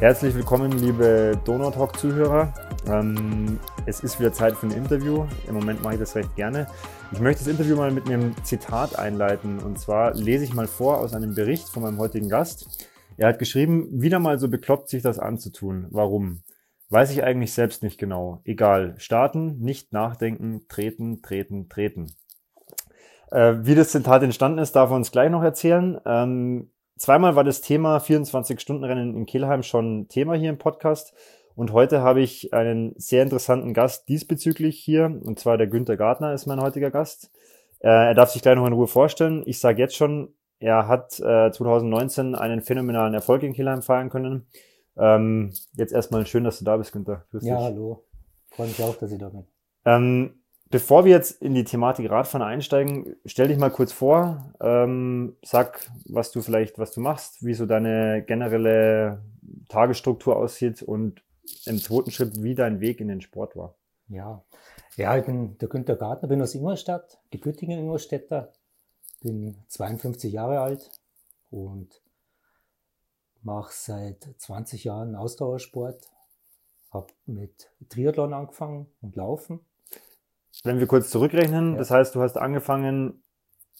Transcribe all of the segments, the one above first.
Herzlich willkommen, liebe Donautalk-Zuhörer. Ähm, es ist wieder Zeit für ein Interview. Im Moment mache ich das recht gerne. Ich möchte das Interview mal mit einem Zitat einleiten. Und zwar lese ich mal vor aus einem Bericht von meinem heutigen Gast. Er hat geschrieben, wieder mal so bekloppt sich das anzutun. Warum? Weiß ich eigentlich selbst nicht genau. Egal. Starten, nicht nachdenken, treten, treten, treten. Äh, wie das Zitat entstanden ist, darf er uns gleich noch erzählen. Ähm, zweimal war das Thema 24-Stunden-Rennen in Kelheim schon Thema hier im Podcast. Und heute habe ich einen sehr interessanten Gast diesbezüglich hier. Und zwar der Günther Gartner ist mein heutiger Gast. Äh, er darf sich gleich noch in Ruhe vorstellen. Ich sage jetzt schon, er hat äh, 2019 einen phänomenalen Erfolg in Kelheim feiern können. Ähm, jetzt erstmal schön, dass du da bist, Günther. Grüß ja, dich. hallo. Freue mich auch, dass ich da bin. Ähm, Bevor wir jetzt in die Thematik Radfahren einsteigen, stell dich mal kurz vor, ähm, sag, was du vielleicht, was du machst, wie so deine generelle Tagesstruktur aussieht und im zweiten Schritt, wie dein Weg in den Sport war. Ja, ja, ich bin der Günther Gartner, bin aus Ingolstadt, gebürtiger Ingolstädter, bin 52 Jahre alt und mache seit 20 Jahren Ausdauersport, habe mit Triathlon angefangen und Laufen wenn wir kurz zurückrechnen, ja. das heißt, du hast angefangen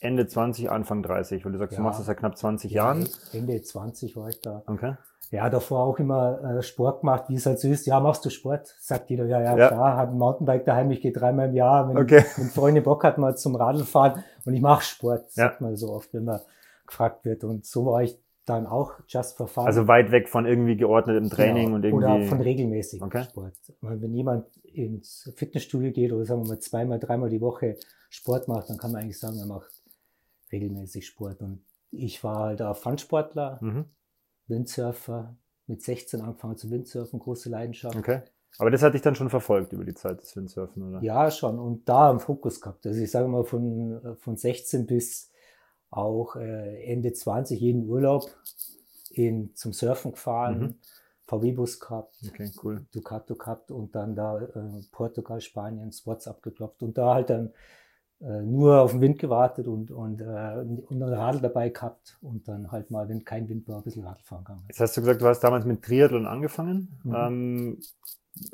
Ende 20, Anfang 30, weil du sagst, ja. du machst das seit knapp 20 ja, Jahren. Ende 20 war ich da. Okay. Ja, davor auch immer äh, Sport gemacht, wie es halt so ist. Ja, machst du Sport? Sagt jeder, ja, ja, ja. klar, hat ein Mountainbike daheim, ich gehe dreimal im Jahr. Wenn, okay. wenn Freunde Bock hat, mal zum Radl fahren und ich mache Sport, sagt man so oft, wenn man gefragt wird. Und so war ich dann auch just for fun. Also weit weg von irgendwie geordnetem Training genau. und irgendwie. Oder von regelmäßigem okay. Sport. Wenn jemand ins Fitnessstudio geht oder sagen wir mal zweimal, dreimal die Woche Sport macht, dann kann man eigentlich sagen, er macht regelmäßig Sport. Und ich war halt auch Fun-Sportler, mhm. Windsurfer, mit 16 angefangen zu Windsurfen, große Leidenschaft. Okay. Aber das hatte ich dann schon verfolgt über die Zeit des Windsurfen, oder? Ja, schon. Und da im Fokus gehabt. Also ich sage mal von, von 16 bis auch äh, Ende 20 jeden Urlaub in, zum Surfen gefahren, mhm. VW-Bus gehabt, okay, cool. Ducato gehabt und dann da äh, Portugal, Spanien Spots abgeklopft und da halt dann äh, nur auf den Wind gewartet und, und, äh, und ein Radl dabei gehabt und dann halt mal, wenn kein Wind war, ein bisschen Radl fahren gegangen. Jetzt hast du gesagt, du hast damals mit Triathlon angefangen. Mhm. Ähm,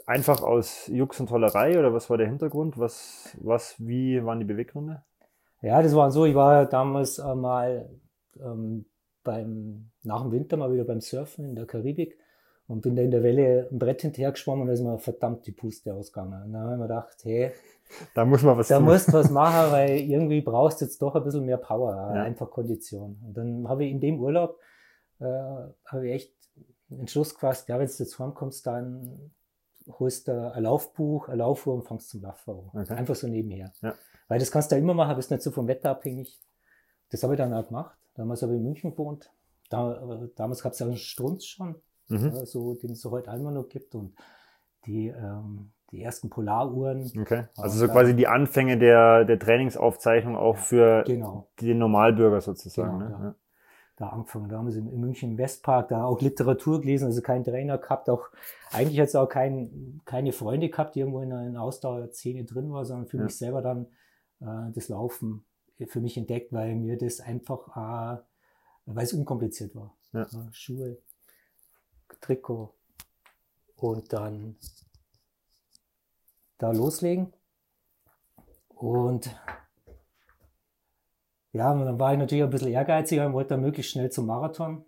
einfach aus Jux und Tollerei oder was war der Hintergrund? Was, was, wie waren die Beweggründe? Ja, das war so, ich war damals äh, mal ähm, beim, nach dem Winter mal wieder beim Surfen in der Karibik und bin da in der Welle ein Brett hinterher geschwommen und da ist mir verdammt die Puste ausgegangen. Und dann habe ich mir gedacht, hey, da muss man was da tun. musst du was machen, weil irgendwie brauchst du jetzt doch ein bisschen mehr Power, ja. einfach Kondition. Und dann habe ich in dem Urlaub, äh, habe ich echt einen Entschluss gefasst, ja, wenn du jetzt heimkommst, dann holst du ein Laufbuch, ein Laufuhr und fangst zum Laufen okay. Einfach so nebenher. Ja. Weil das kannst du ja immer machen, bist nicht so vom Wetter abhängig. Das habe ich dann auch gemacht. Damals habe ich in München gewohnt. Da, damals gab es ja einen Strunz schon, mhm. äh, so, den es so heute einmal noch gibt. Und die, ähm, die ersten Polaruhren. Okay. Also so quasi die Anfänge der, der Trainingsaufzeichnung auch für genau. den Normalbürger sozusagen. Genau, ne? ja. Da angefangen. Da haben sie in München im Westpark da auch Literatur gelesen, also keinen Trainer gehabt, auch eigentlich jetzt auch kein, keine Freunde gehabt, die irgendwo in einer Ausdauerszene drin war, sondern für ja. mich selber dann äh, das Laufen für mich entdeckt, weil mir das einfach, äh, weil es unkompliziert war. Ja. Schuhe, Trikot und dann da loslegen. Und ja, dann war ich natürlich ein bisschen ehrgeiziger und wollte dann möglichst schnell zum Marathon.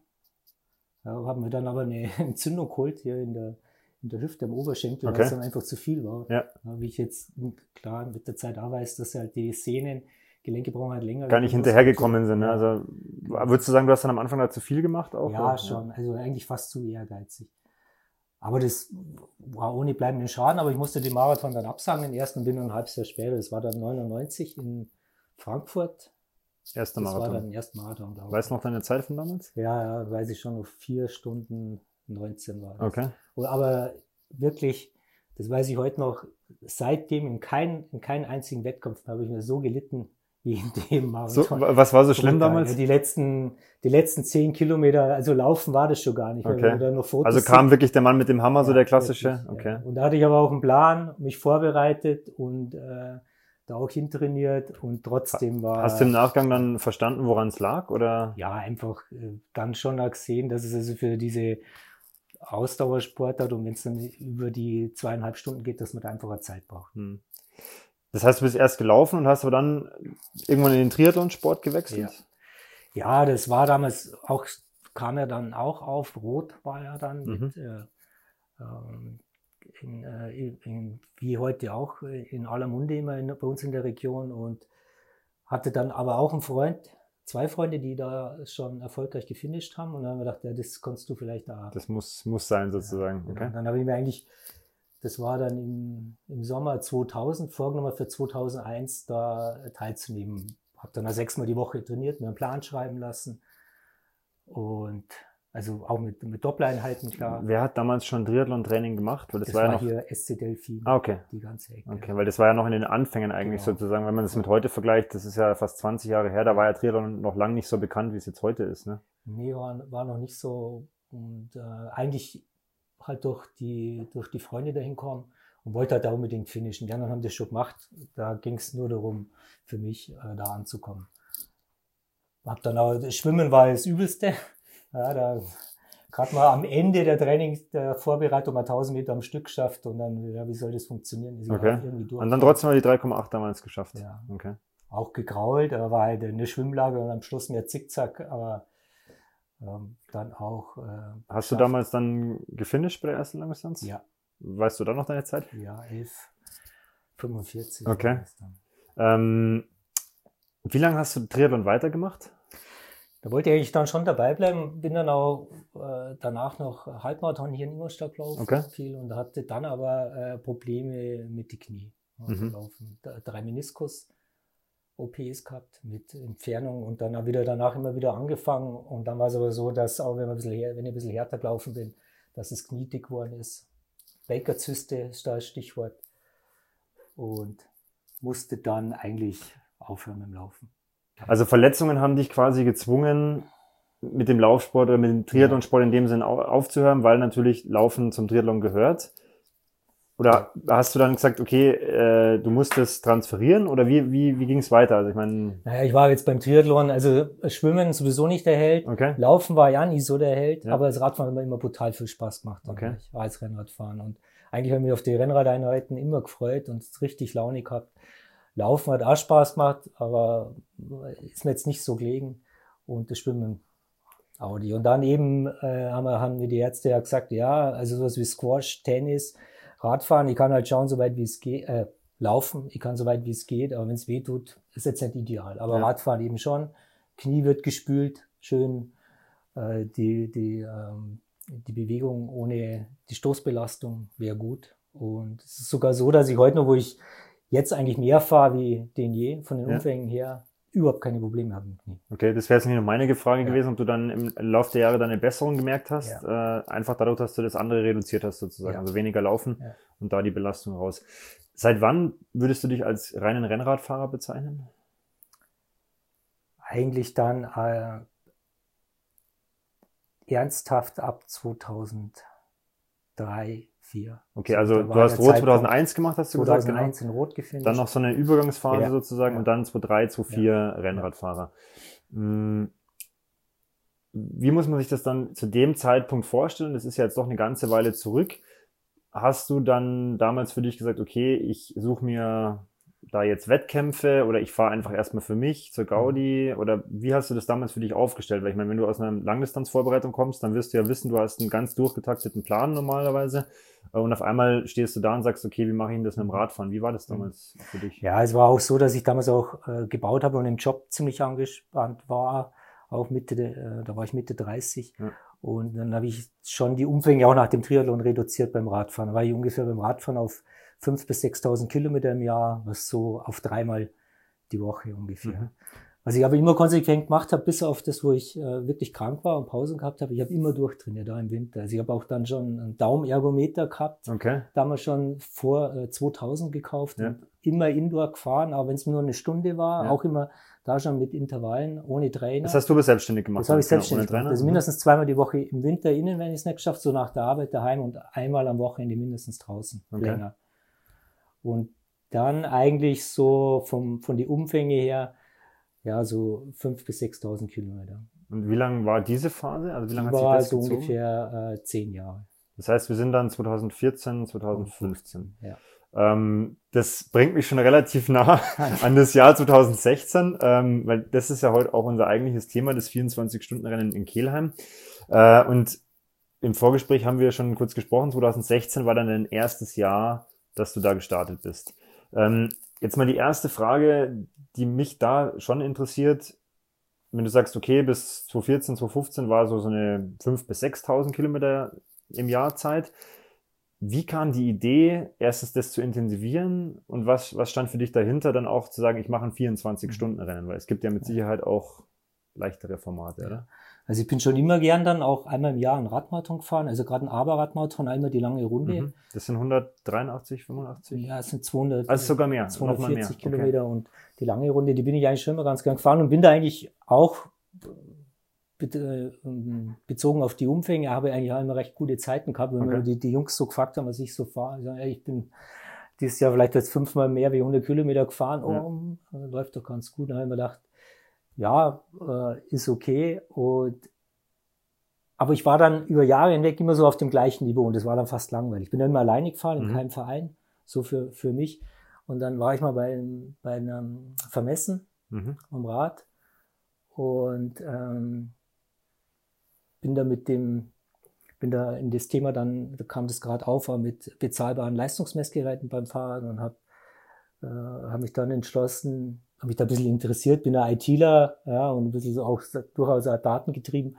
Ja, habe mir dann aber eine Entzündung geholt hier in der, in der Hüfte am Oberschenkel, okay. weil es dann einfach zu viel war. Ja. Wie ich jetzt klar mit der Zeit auch weiß, dass halt die Sehnen, Gelenke brauchen halt länger. Gar nicht hinterhergekommen sind. Ne? Also würdest du sagen, du hast dann am Anfang da zu viel gemacht auch? Ja, oder? schon. Also eigentlich fast zu ehrgeizig. Aber das war ohne bleibenden Schaden, aber ich musste den Marathon dann absagen, den ersten bin dann ein halbes Jahr später. Das war dann 99 in Frankfurt. Erster Marathon. Das war dann erster Marathon, glaube ich. Weißt du noch deine Zeit von damals? Ja, ja, weiß ich schon, noch vier Stunden 19 war das. Okay. Aber wirklich, das weiß ich heute noch, seitdem in, kein, in keinen einzigen Wettkampf habe ich mir so gelitten wie in dem Marathon. So, was war so schlimm damals? Die letzten, die letzten zehn Kilometer, also laufen war das schon gar nicht. Okay. also kam wirklich der Mann mit dem Hammer, ja, so der klassische? Wirklich, okay. Ja. Und da hatte ich aber auch einen Plan, mich vorbereitet und äh, da auch hintrainiert und trotzdem war. Hast du im Nachgang dann verstanden, woran es lag? Oder? Ja, einfach äh, dann schon gesehen, dass es also für diese Ausdauersport hat und wenn es dann über die zweieinhalb Stunden geht, dass man da einfach eine Zeit braucht. Hm. Das heißt, du bist erst gelaufen und hast aber dann irgendwann in den Triathlonsport gewechselt? Ja. ja, das war damals auch, kam ja dann auch auf, Rot war ja dann mhm. mit, äh, ähm, in, äh, in, wie heute auch in aller Munde immer in, bei uns in der Region und hatte dann aber auch einen Freund, zwei Freunde, die da schon erfolgreich gefinisht haben. Und dann haben wir gedacht, ja, das kannst du vielleicht da. Das muss, muss sein, sozusagen. Ja, okay. Dann habe ich mir eigentlich, das war dann im, im Sommer 2000, vorgenommen für 2001 da teilzunehmen. Habe dann sechsmal die Woche trainiert, mir einen Plan schreiben lassen. Und also auch mit, mit Doppeleinheiten, klar. Wer hat damals schon Triathlon-Training gemacht? Weil das, das war, war ja noch hier SC Delphin. Ah, okay. Die ganze Ecke. Okay, weil das war ja noch in den Anfängen eigentlich genau. sozusagen. Wenn man das mit heute vergleicht, das ist ja fast 20 Jahre her, da war ja Triathlon noch lange nicht so bekannt, wie es jetzt heute ist, ne? Nee, war, war noch nicht so. Und äh, eigentlich halt durch die, durch die Freunde dahin kommen und wollte halt da unbedingt finishen. Die anderen haben das schon gemacht. Da ging es nur darum, für mich äh, da anzukommen. Hab dann auch, das Schwimmen war das Übelste. Ja, da gerade mal am Ende der Training, der Vorbereitung mal 1000 Meter am Stück geschafft und dann, ja, wie soll das funktionieren? Ist okay. Und dann trotzdem mal die 3,8 damals geschafft. Ja. Okay. Auch gegrault, da war halt eine Schwimmlage und am Schluss mehr Zickzack, aber ähm, dann auch. Äh, Hast geschafft. du damals dann gefinisht bei der ersten Langdistanz? Ja. Weißt du da noch deine Zeit? Ja, 11,45. Okay. Ähm, wie lange hast du Triathlon weitergemacht? Da wollte ich eigentlich dann schon dabei bleiben, bin dann auch äh, danach noch Halbmarathon hier in Ingolstadt gelaufen okay. viel und hatte dann aber äh, Probleme mit die Knie. Also mhm. laufen. Drei Meniskus. OPs gehabt mit Entfernung und dann wieder danach immer wieder angefangen. Und dann war es aber so, dass auch wenn, man ein bisschen, wenn ich ein bisschen härter gelaufen bin, dass es knietig geworden ist. Baker-Zyste ist da das Stichwort. Und musste dann eigentlich aufhören mit dem Laufen. Also Verletzungen haben dich quasi gezwungen, mit dem Laufsport oder mit dem Triathlonsport in dem Sinn aufzuhören, weil natürlich Laufen zum Triathlon gehört. Oder hast du dann gesagt, okay, äh, du musst es transferieren oder wie, wie, wie ging es weiter? Also ich meine. Naja, ich war jetzt beim Triathlon, also Schwimmen sowieso nicht der Held. Okay. Laufen war ja nie so der Held, ja. aber das Radfahren hat mir immer brutal viel Spaß gemacht. Okay. Ich war als Rennradfahren und eigentlich habe ich mich auf die Rennradeinheiten immer gefreut und richtig Laune gehabt. Laufen hat auch Spaß gemacht, aber ist mir jetzt nicht so gelegen. Und das Schwimmen Audi. Und dann eben äh, haben, wir, haben mir die Ärzte ja gesagt, ja, also sowas wie Squash, Tennis, Radfahren, ich kann halt schauen, soweit wie es geht, äh, laufen, ich kann soweit wie es geht, aber wenn es weh tut, ist jetzt nicht ideal. Aber ja. Radfahren eben schon, Knie wird gespült, schön äh, die, die, ähm, die Bewegung ohne die Stoßbelastung wäre gut. Und es ist sogar so, dass ich heute noch, wo ich jetzt eigentlich mehr fahre wie den je, von den ja. Umfängen her, überhaupt keine Probleme habe mit Knie. Okay, das wäre jetzt nicht nur meine Frage ja. gewesen, ob du dann im Laufe der Jahre deine Besserung gemerkt hast, ja. äh, einfach dadurch, dass du das andere reduziert hast sozusagen, also weniger laufen und da die Belastung raus. Seit wann würdest du dich als reinen Rennradfahrer bezeichnen? Eigentlich dann äh, ernsthaft ab 2003, 4. Okay, also du hast Rot 2001 gemacht, hast du 2001 gesagt? 2001 genau. in Rot gefunden. Dann noch so eine Übergangsphase ja. sozusagen ja. und dann 2003, 2004 ja. Rennradfahrer. Hm. Wie muss man sich das dann zu dem Zeitpunkt vorstellen? Das ist ja jetzt doch eine ganze Weile zurück. Hast du dann damals für dich gesagt, okay, ich suche mir da jetzt Wettkämpfe oder ich fahre einfach erstmal für mich zur Gaudi? Oder wie hast du das damals für dich aufgestellt? Weil ich meine, wenn du aus einer Langdistanzvorbereitung kommst, dann wirst du ja wissen, du hast einen ganz durchgetakteten Plan normalerweise. Und auf einmal stehst du da und sagst, okay, wie mache ich denn das mit dem Radfahren? Wie war das damals für dich? Ja, es war auch so, dass ich damals auch äh, gebaut habe und im Job ziemlich angespannt war. Auch Mitte, äh, da war ich Mitte 30. Ja. Und dann habe ich schon die Umfänge auch nach dem Triathlon reduziert beim Radfahren. Da war ich ungefähr beim Radfahren auf 5.000 bis 6.000 Kilometer im Jahr, was so auf dreimal die Woche ungefähr. Mhm. Was ich aber immer konsequent gemacht habe, bis auf das, wo ich äh, wirklich krank war und Pausen gehabt habe, ich habe immer durchtrainiert da im Winter. Also ich habe auch dann schon einen Daumenergometer gehabt, okay. damals schon vor äh, 2000 gekauft ja. und immer Indoor gefahren, auch wenn es nur eine Stunde war, ja. auch immer da schon mit Intervallen, ohne Trainer. Das hast du aber selbstständig gemacht? Das habe ich selbstständig gemacht. Also mindestens zweimal die Woche im Winter innen, wenn ich es nicht geschafft, so nach der Arbeit daheim und einmal am Wochenende mindestens draußen, okay. länger. Und dann eigentlich so vom, von die Umfänge her, ja, so 5.000 bis 6.000 Kilometer. Und wie lange war diese Phase? Also wie lange hat sich das so gezogen? ungefähr äh, zehn Jahre. Das heißt, wir sind dann 2014, 2015. Ja. Ähm, das bringt mich schon relativ nah an das Jahr 2016, ähm, weil das ist ja heute auch unser eigentliches Thema, das 24-Stunden-Rennen in Kelheim. Äh, und im Vorgespräch haben wir schon kurz gesprochen, 2016 war dann dein erstes Jahr, dass du da gestartet bist. Ähm, jetzt mal die erste Frage, die mich da schon interessiert. Wenn du sagst, okay, bis 2014, 2015 war so, so eine 5.000 bis 6.000 Kilometer im Jahr Zeit. Wie kam die Idee, erstens das zu intensivieren und was, was stand für dich dahinter, dann auch zu sagen, ich mache ein 24-Stunden-Rennen? Weil es gibt ja mit Sicherheit auch leichtere Formate, oder? Also ich bin schon immer gern dann auch einmal im Jahr einen Radmarathon gefahren, also gerade ein Aber-Radmarathon, einmal die lange Runde. Mhm. Das sind 183, 85? Ja, es sind 200. Also sogar mehr, 240 mehr. Kilometer okay. und die lange Runde, die bin ich eigentlich schon immer ganz gern gefahren und bin da eigentlich auch äh, bezogen auf die Umfänge, habe ich eigentlich auch immer recht gute Zeiten gehabt, wenn okay. die, die Jungs so gefragt haben, was ich so fahre. Ich, sage, ich bin dieses Jahr vielleicht jetzt fünfmal mehr wie 100 Kilometer gefahren. Oh, ja. läuft doch ganz gut. Dann habe ich mir gedacht, ja, äh, ist okay. Und, aber ich war dann über Jahre hinweg immer so auf dem gleichen Niveau und das war dann fast langweilig. Ich bin dann immer alleine gefahren, in mhm. keinem Verein, so für, für mich. Und dann war ich mal bei, bei einem Vermessen mhm. am Rad und ähm, bin da mit dem, bin da in das Thema dann, da kam das gerade auf, war mit bezahlbaren Leistungsmessgeräten beim Fahren und habe äh, hab mich dann entschlossen, habe mich da ein bisschen interessiert, bin ein ITler, ja, und ein bisschen auch durchaus datengetrieben.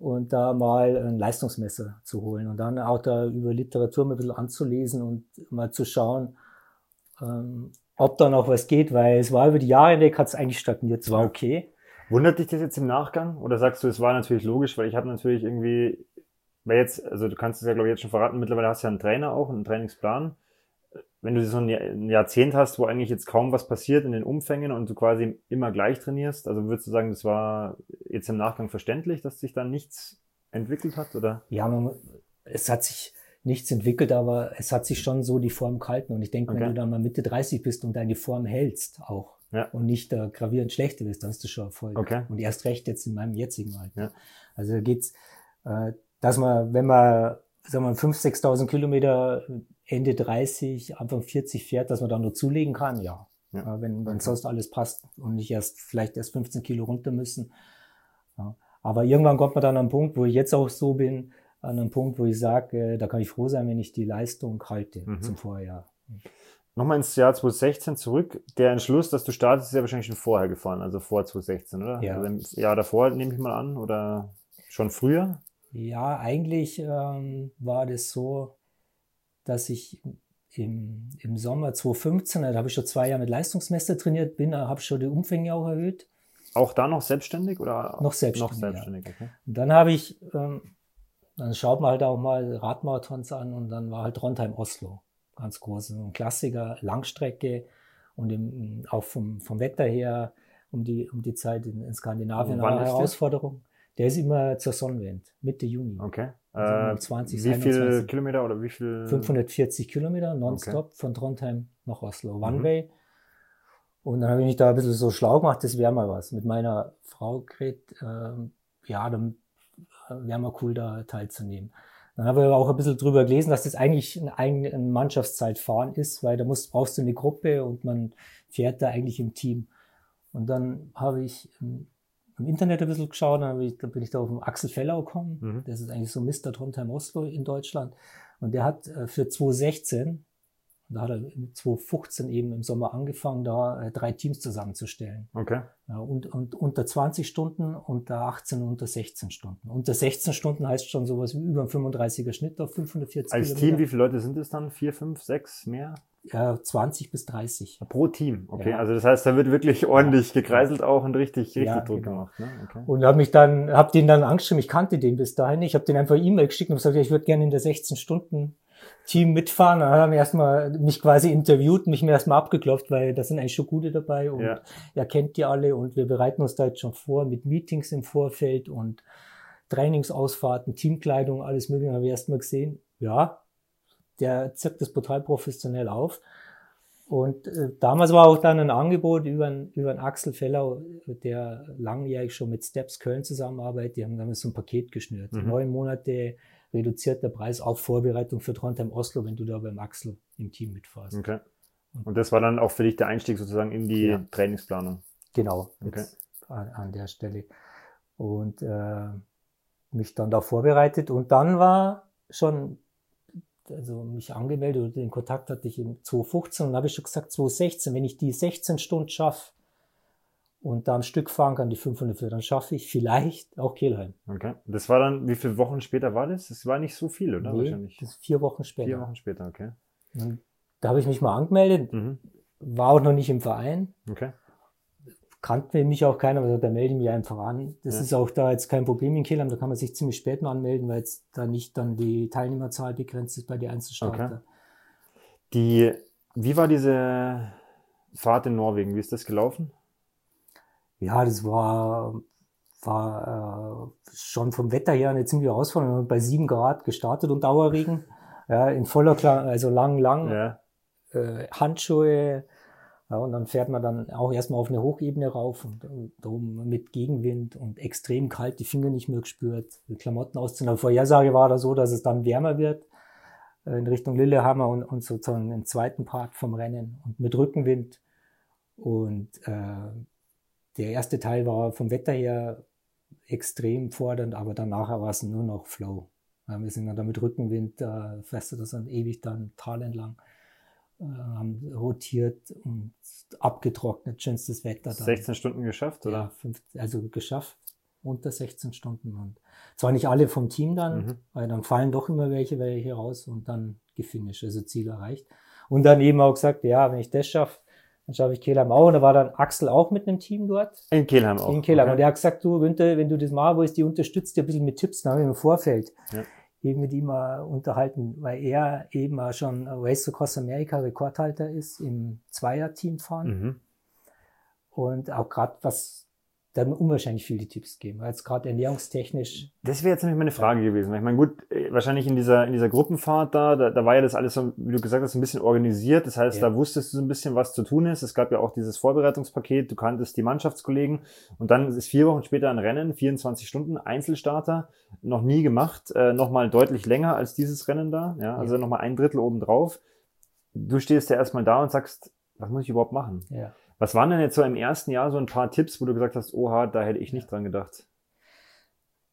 Und da mal ein Leistungsmesser zu holen und dann auch da über Literatur mal ein bisschen anzulesen und mal zu schauen, ähm, ob da noch was geht, weil es war über die Jahre hinweg, hat es eigentlich stagniert, es war okay. Wundert dich das jetzt im Nachgang oder sagst du, es war natürlich logisch, weil ich habe natürlich irgendwie, weil jetzt, also du kannst es ja glaube ich jetzt schon verraten, mittlerweile hast du ja einen Trainer auch, einen Trainingsplan wenn du so ein Jahrzehnt hast, wo eigentlich jetzt kaum was passiert in den Umfängen und du quasi immer gleich trainierst, also würdest du sagen, das war jetzt im Nachgang verständlich, dass sich da nichts entwickelt hat, oder? Ja, man, es hat sich nichts entwickelt, aber es hat sich schon so die Form gehalten und ich denke, okay. wenn du dann mal Mitte 30 bist und deine Form hältst auch ja. und nicht äh, gravierend schlechter bist, dann hast du schon Erfolg. Okay. Und erst recht jetzt in meinem jetzigen Alter. Ja. Also geht's, äh, dass man, wenn man sagen wir, 5.000, 6.000 Kilometer Ende 30, Anfang 40 fährt, dass man da nur zulegen kann, ja. ja. Wenn, wenn sonst alles passt und nicht erst vielleicht erst 15 Kilo runter müssen. Ja. Aber irgendwann kommt man dann an einen Punkt, wo ich jetzt auch so bin, an einen Punkt, wo ich sage, äh, da kann ich froh sein, wenn ich die Leistung halte mhm. zum Vorjahr. Nochmal ins Jahr 2016 zurück. Der Entschluss, dass du startest, ist ja wahrscheinlich schon vorher gefahren, also vor 2016, oder? Ja. Also im Jahr davor, nehme ich mal an, oder schon früher? Ja, eigentlich ähm, war das so, dass ich im, im Sommer 2015, da habe ich schon zwei Jahre mit Leistungsmesser trainiert, bin, habe schon die Umfänge auch erhöht. Auch da noch selbstständig oder? Noch selbstständig. Noch selbstständig, ja. okay. Und dann habe ich, ähm, dann schaut man halt auch mal Radmarathons an und dann war halt Trondheim Oslo. Ganz groß, ein Klassiker, Langstrecke und im, auch vom, vom Wetter her um die, um die Zeit in, in Skandinavien eine Herausforderung. Der ist immer zur Sonnenwende, Mitte Juni. Okay. Also 20, äh, wie viele Kilometer oder wie viel? 540 Kilometer nonstop okay. von Trondheim nach Oslo, One mhm. Way. Und dann habe ich mich da ein bisschen so schlau gemacht, das wäre mal was. Mit meiner Frau geredet, äh, ja, dann wäre mal cool, da teilzunehmen. Dann habe ich aber auch ein bisschen drüber gelesen, dass das eigentlich ein, ein Mannschaftszeitfahren ist, weil da musst, brauchst du eine Gruppe und man fährt da eigentlich im Team. Und dann habe ich im Internet ein bisschen geschaut, dann, ich, dann bin ich da auf den Axel Fellau gekommen. Mhm. Das ist eigentlich so Mr. Trondheim Oslo in Deutschland. Und der hat äh, für 2016, da hat er 2015 eben im Sommer angefangen, da äh, drei Teams zusammenzustellen. Okay. Ja, und, und unter 20 Stunden, unter 18 und unter 16 Stunden. Unter 16 Stunden heißt schon sowas wie über ein 35er Schnitt auf 540 Als Kilometer. Team, wie viele Leute sind es dann? Vier, fünf, sechs, mehr? Ja, 20 bis 30. Pro Team, okay. Ja. Also das heißt, da wird wirklich ordentlich gekreiselt auch und richtig, richtig ja, Druck genau. gemacht. Ne? Okay. Und habe mich dann, habe den dann angeschrieben, ich kannte den bis dahin. Ich habe den einfach E-Mail geschickt und gesagt, ich würde gerne in der 16 Stunden Team mitfahren. Dann haben wir erstmal mich quasi interviewt, mich mir erstmal abgeklopft, weil da sind eigentlich schon gute dabei und ja. er kennt die alle und wir bereiten uns da jetzt schon vor mit Meetings im Vorfeld und Trainingsausfahrten, Teamkleidung, alles mögliche. Haben wir erstmal gesehen, ja, der zirkt das total professionell auf. Und äh, damals war auch dann ein Angebot über einen, über einen Axel Fellau, der langjährig schon mit Steps Köln zusammenarbeitet. Die haben damals so ein Paket geschnürt. Mhm. Neun Monate reduzierter Preis auf Vorbereitung für Trondheim Oslo, wenn du da beim Axel im Team mitfährst. Okay. Und das war dann auch für dich der Einstieg sozusagen in die ja. Trainingsplanung. Genau, okay. an, an, der Stelle. Und äh, mich dann da vorbereitet. Und dann war schon, also mich angemeldet oder den Kontakt hatte ich in 2015 und habe ich schon gesagt, 2016, wenn ich die 16 Stunden schaffe, und da ein Stück fahren kann, die 500 für, dann schaffe ich vielleicht auch Kelheim. Okay. Das war dann, wie viele Wochen später war das? Das war nicht so viel, oder? Nee, Wahrscheinlich. Das ist vier Wochen später. Vier Wochen später, okay. Und da habe ich mich mal angemeldet, mhm. war auch noch nicht im Verein. Okay. Kannte mich auch keiner, also da melde ich mich einfach an. Das ja. ist auch da jetzt kein Problem in Kelheim, da kann man sich ziemlich spät mal anmelden, weil jetzt da nicht dann die Teilnehmerzahl begrenzt ist bei den Einzelstarter. Okay. Die, wie war diese Fahrt in Norwegen? Wie ist das gelaufen? ja, das war, war äh, schon vom Wetter her eine ziemliche Herausforderung. Wir haben bei sieben Grad gestartet und Dauerregen. Ja, in voller, Kla also lang, lang. Ja. Äh, Handschuhe. Ja, und dann fährt man dann auch erstmal auf eine Hochebene rauf und, und darum mit Gegenwind und extrem kalt, die Finger nicht mehr gespürt, die Klamotten ausziehen. Aber Vorhersage war da so, dass es dann wärmer wird äh, in Richtung Lillehammer und, und sozusagen den zweiten Part vom Rennen und mit Rückenwind. Und äh, der erste Teil war vom Wetter her extrem fordernd, aber danach war es nur noch Flow. wir sind dann mit Rückenwind, äh, fährst du das dann ewig dann Tal entlang, äh, rotiert und abgetrocknet, schönstes Wetter. Dann. 16 Stunden geschafft, oder? Ja, fünf, also geschafft, unter 16 Stunden. Und zwar nicht alle vom Team dann, mhm. weil dann fallen doch immer welche, welche raus und dann gefinisht, also Ziel erreicht. Und dann eben auch gesagt, ja, wenn ich das schaffe, dann schaffe ich Kehlheim auch. Und da war dann Axel auch mit einem Team dort. In Kehlheim auch. In Kehlheim. Okay. Und der hat gesagt, du, Günther, wenn du das mal willst, die unterstützt dir ein bisschen mit Tipps. Dann wir im Vorfeld ja. Eben mit ihm mal unterhalten, weil er eben auch schon Race Across America Rekordhalter ist im Zweier-Team fahren. Mhm. Und auch gerade was da haben unwahrscheinlich viele Tipps geben, weil es gerade ernährungstechnisch. Das wäre jetzt nämlich meine Frage ja. gewesen. Ich meine, gut, äh, wahrscheinlich in dieser, in dieser Gruppenfahrt da, da, da war ja das alles so, wie du gesagt hast, ein bisschen organisiert. Das heißt, ja. da wusstest du so ein bisschen, was zu tun ist. Es gab ja auch dieses Vorbereitungspaket, du kanntest die Mannschaftskollegen und dann ist vier Wochen später ein Rennen, 24 Stunden, Einzelstarter, noch nie gemacht, äh, nochmal deutlich länger als dieses Rennen da, ja, also ja. nochmal ein Drittel obendrauf. Du stehst ja erstmal da und sagst, was muss ich überhaupt machen? Ja. Was waren denn jetzt so im ersten Jahr so ein paar Tipps, wo du gesagt hast, oha, da hätte ich nicht dran gedacht?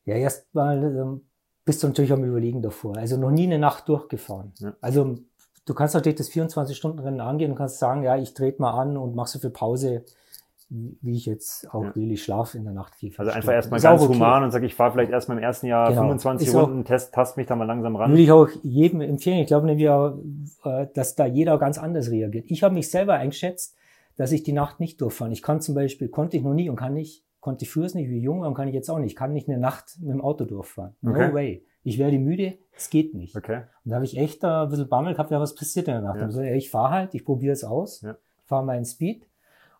Ja, erstmal ähm, bist du natürlich am Überlegen davor. Also noch nie eine Nacht durchgefahren. Ja. Also du kannst natürlich das 24-Stunden-Rennen angehen und kannst sagen, ja, ich trete mal an und mache so viel Pause, wie ich jetzt auch ja. will. Ich schlafe in der Nacht viel. Also einfach erstmal ganz okay. human und sage, ich fahre vielleicht erstmal im ersten Jahr genau. 25 ist Runden, test, tast mich da mal langsam ran. Würde ich auch jedem empfehlen. Ich glaube nämlich äh, dass da jeder ganz anders reagiert. Ich habe mich selber eingeschätzt, dass ich die Nacht nicht durchfahre. Ich kann zum Beispiel, konnte ich noch nie und kann nicht, konnte ich früher nicht, wie jung, und kann ich jetzt auch nicht. Ich kann nicht eine Nacht mit dem Auto durchfahren. Okay. No way. Ich werde müde, es geht nicht. Okay. Und da habe ich echt ein bisschen Bammel gehabt, ja, was passiert in der Nacht? Ja. Und so, ja, ich fahre halt, ich probiere es aus, ja. fahre meinen Speed.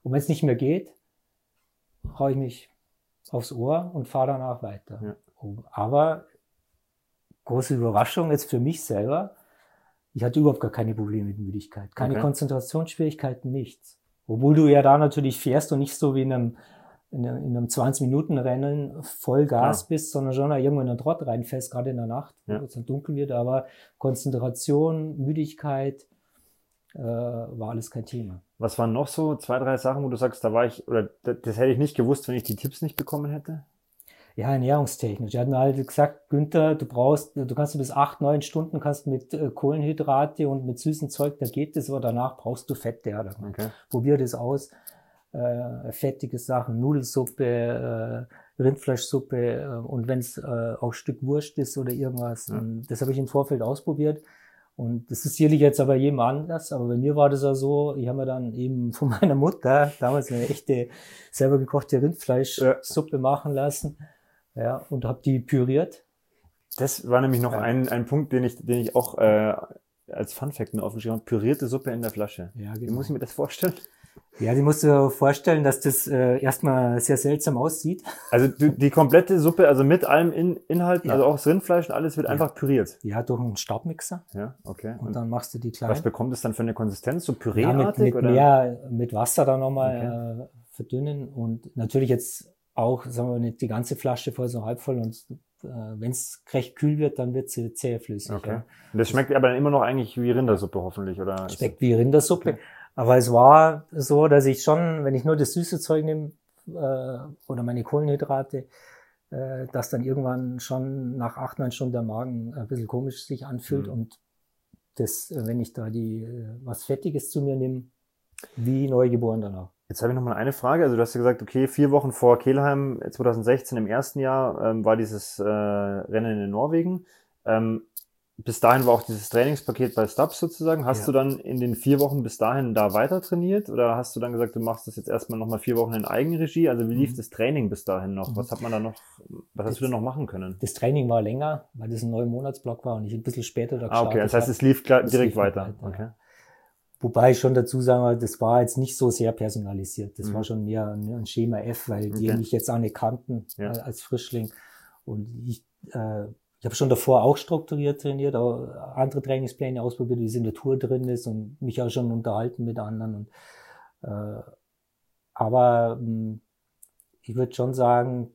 Und wenn es nicht mehr geht, haue ich mich aufs Ohr und fahre danach weiter. Ja. Aber große Überraschung jetzt für mich selber, ich hatte überhaupt gar keine Probleme mit Müdigkeit. Keine okay. Konzentrationsschwierigkeiten, nichts. Obwohl du ja da natürlich fährst und nicht so wie in einem, in einem 20-Minuten-Rennen voll Gas ja. bist, sondern schon irgendwo in einen Trott reinfällst, gerade in der Nacht, ja. wo es dann dunkel wird. Aber Konzentration, Müdigkeit äh, war alles kein Thema. Was waren noch so zwei, drei Sachen, wo du sagst, da war ich, oder das hätte ich nicht gewusst, wenn ich die Tipps nicht bekommen hätte? Ja, ernährungstechnisch. Er hat mir halt gesagt, Günther, du brauchst, du kannst bis acht, neun Stunden kannst mit äh, Kohlenhydrate und mit süßem Zeug, da geht es, aber danach brauchst du Fette. Ja, okay. Probier das aus. Äh, fettige Sachen, Nudelsuppe, äh, Rindfleischsuppe äh, und wenn es äh, auch Stück Wurst ist oder irgendwas. Ja. Das habe ich im Vorfeld ausprobiert. Und das ist sicherlich jetzt aber jedem anders, aber bei mir war das ja so, ich habe mir dann eben von meiner Mutter damals eine echte selber gekochte Rindfleischsuppe ja. machen lassen. Ja, und habe die püriert. Das war nämlich noch ja. ein, ein Punkt, den ich, den ich auch äh, als Funfact mir aufgeschrieben habe. Pürierte Suppe in der Flasche. Ja, genau. Wie muss ich mir das vorstellen? Ja, die musst du vorstellen, dass das äh, erstmal sehr seltsam aussieht. Also die, die komplette Suppe, also mit allem in, Inhalten, ja. also auch das Rindfleisch und alles wird ja. einfach püriert. Ja, durch einen Staubmixer. Ja, okay. Und, und, dann machst du die klein. Was bekommt es dann für eine Konsistenz? So püreeartig? Ja, mit, mit oder? mehr, mit Wasser dann nochmal okay. äh, verdünnen und natürlich jetzt auch, sagen wir nicht die ganze Flasche voll, so halb voll und äh, wenn es recht kühl wird, dann wird sie zähflüssig. Okay. Ja. Das schmeckt aber dann immer noch eigentlich wie Rindersuppe hoffentlich, oder? Schmeckt wie Rindersuppe. Okay. Aber es war so, dass ich schon, wenn ich nur das süße Zeug nehme äh, oder meine Kohlenhydrate, äh, dass dann irgendwann schon nach acht, neun Stunden der Magen ein bisschen komisch sich anfühlt mhm. und das, wenn ich da die was Fettiges zu mir nehme, wie neugeboren danach. Jetzt habe ich noch mal eine Frage. Also du hast ja gesagt, okay, vier Wochen vor Kelheim 2016 im ersten Jahr ähm, war dieses äh, Rennen in Norwegen. Ähm, bis dahin war auch dieses Trainingspaket bei Stubbs sozusagen. Hast ja. du dann in den vier Wochen bis dahin da weiter trainiert oder hast du dann gesagt, du machst das jetzt erstmal nochmal vier Wochen in Eigenregie? Also wie lief mhm. das Training bis dahin noch? Was hat man da noch, was hast das, du denn noch machen können? Das Training war länger, weil das ein neun Monatsblock war und ich ein bisschen später da gestartet Ah, okay, das heißt, es lief direkt lief weiter. weiter. Okay. Wobei ich schon dazu sagen das war jetzt nicht so sehr personalisiert. Das mhm. war schon mehr ein Schema F, weil die okay. mich jetzt auch nicht kannten ja. als Frischling. Und ich, äh, ich habe schon davor auch strukturiert trainiert, auch andere Trainingspläne ausprobiert, wie es in der Tour drin ist und mich auch schon unterhalten mit anderen. Und, äh, aber mh, hm, ich würde schon sagen,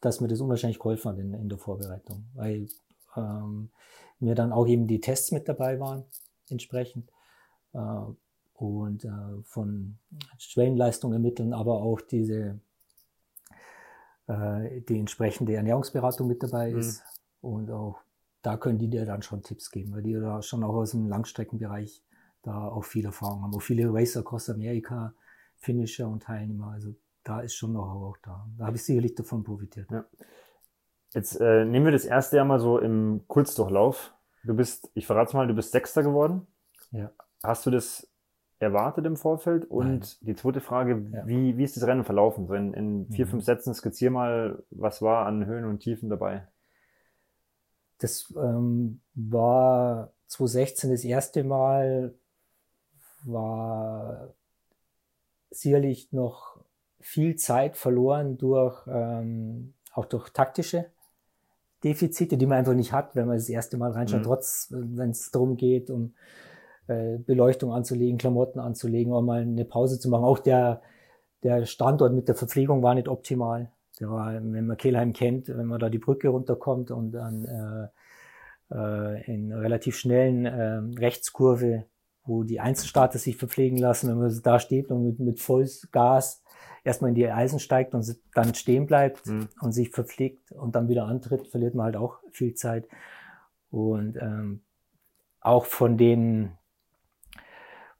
dass mir das unwahrscheinlich geholfen hat in, in der Vorbereitung, weil ähm, mir dann auch eben die Tests mit dabei waren, entsprechend. Äh, und äh, von Schwellenleistung ermitteln, aber auch diese äh, die entsprechende Ernährungsberatung mit dabei mhm. ist. Mhm. Und auch da können die dir dann schon Tipps geben, weil die da schon auch aus dem Langstreckenbereich da auch viel Erfahrung haben. Auch viele Racer Costa America, Finisher und Teilnehmer. Also da ist schon noch auch da. Da habe ich sicherlich davon profitiert. Ja. Jetzt äh, nehmen wir das erste Jahr mal so im Kurzdurchlauf. Du bist, ich verrate mal, du bist Sechster geworden. Ja. Hast du das erwartet im Vorfeld? Und Nein. die zweite Frage, ja. wie, wie ist das Rennen verlaufen? So in, in vier, mhm. fünf Sätzen skizzier mal, was war an Höhen und Tiefen dabei? Das ähm, war 2016 das erste Mal, war sicherlich noch viel Zeit verloren durch, ähm, auch durch taktische Defizite, die man einfach nicht hat, wenn man das erste Mal reinschaut, mhm. trotz, wenn es darum geht, um äh, Beleuchtung anzulegen, Klamotten anzulegen, auch mal eine Pause zu machen. Auch der, der Standort mit der Verpflegung war nicht optimal. Der war, wenn man Kehlheim kennt, wenn man da die Brücke runterkommt und dann äh, äh, in relativ schnellen äh, Rechtskurve, wo die Einzelstarter sich verpflegen lassen, wenn man da steht und mit, mit Vollgas erstmal in die Eisen steigt und dann stehen bleibt mhm. und sich verpflegt und dann wieder antritt, verliert man halt auch viel Zeit. Und ähm, auch von den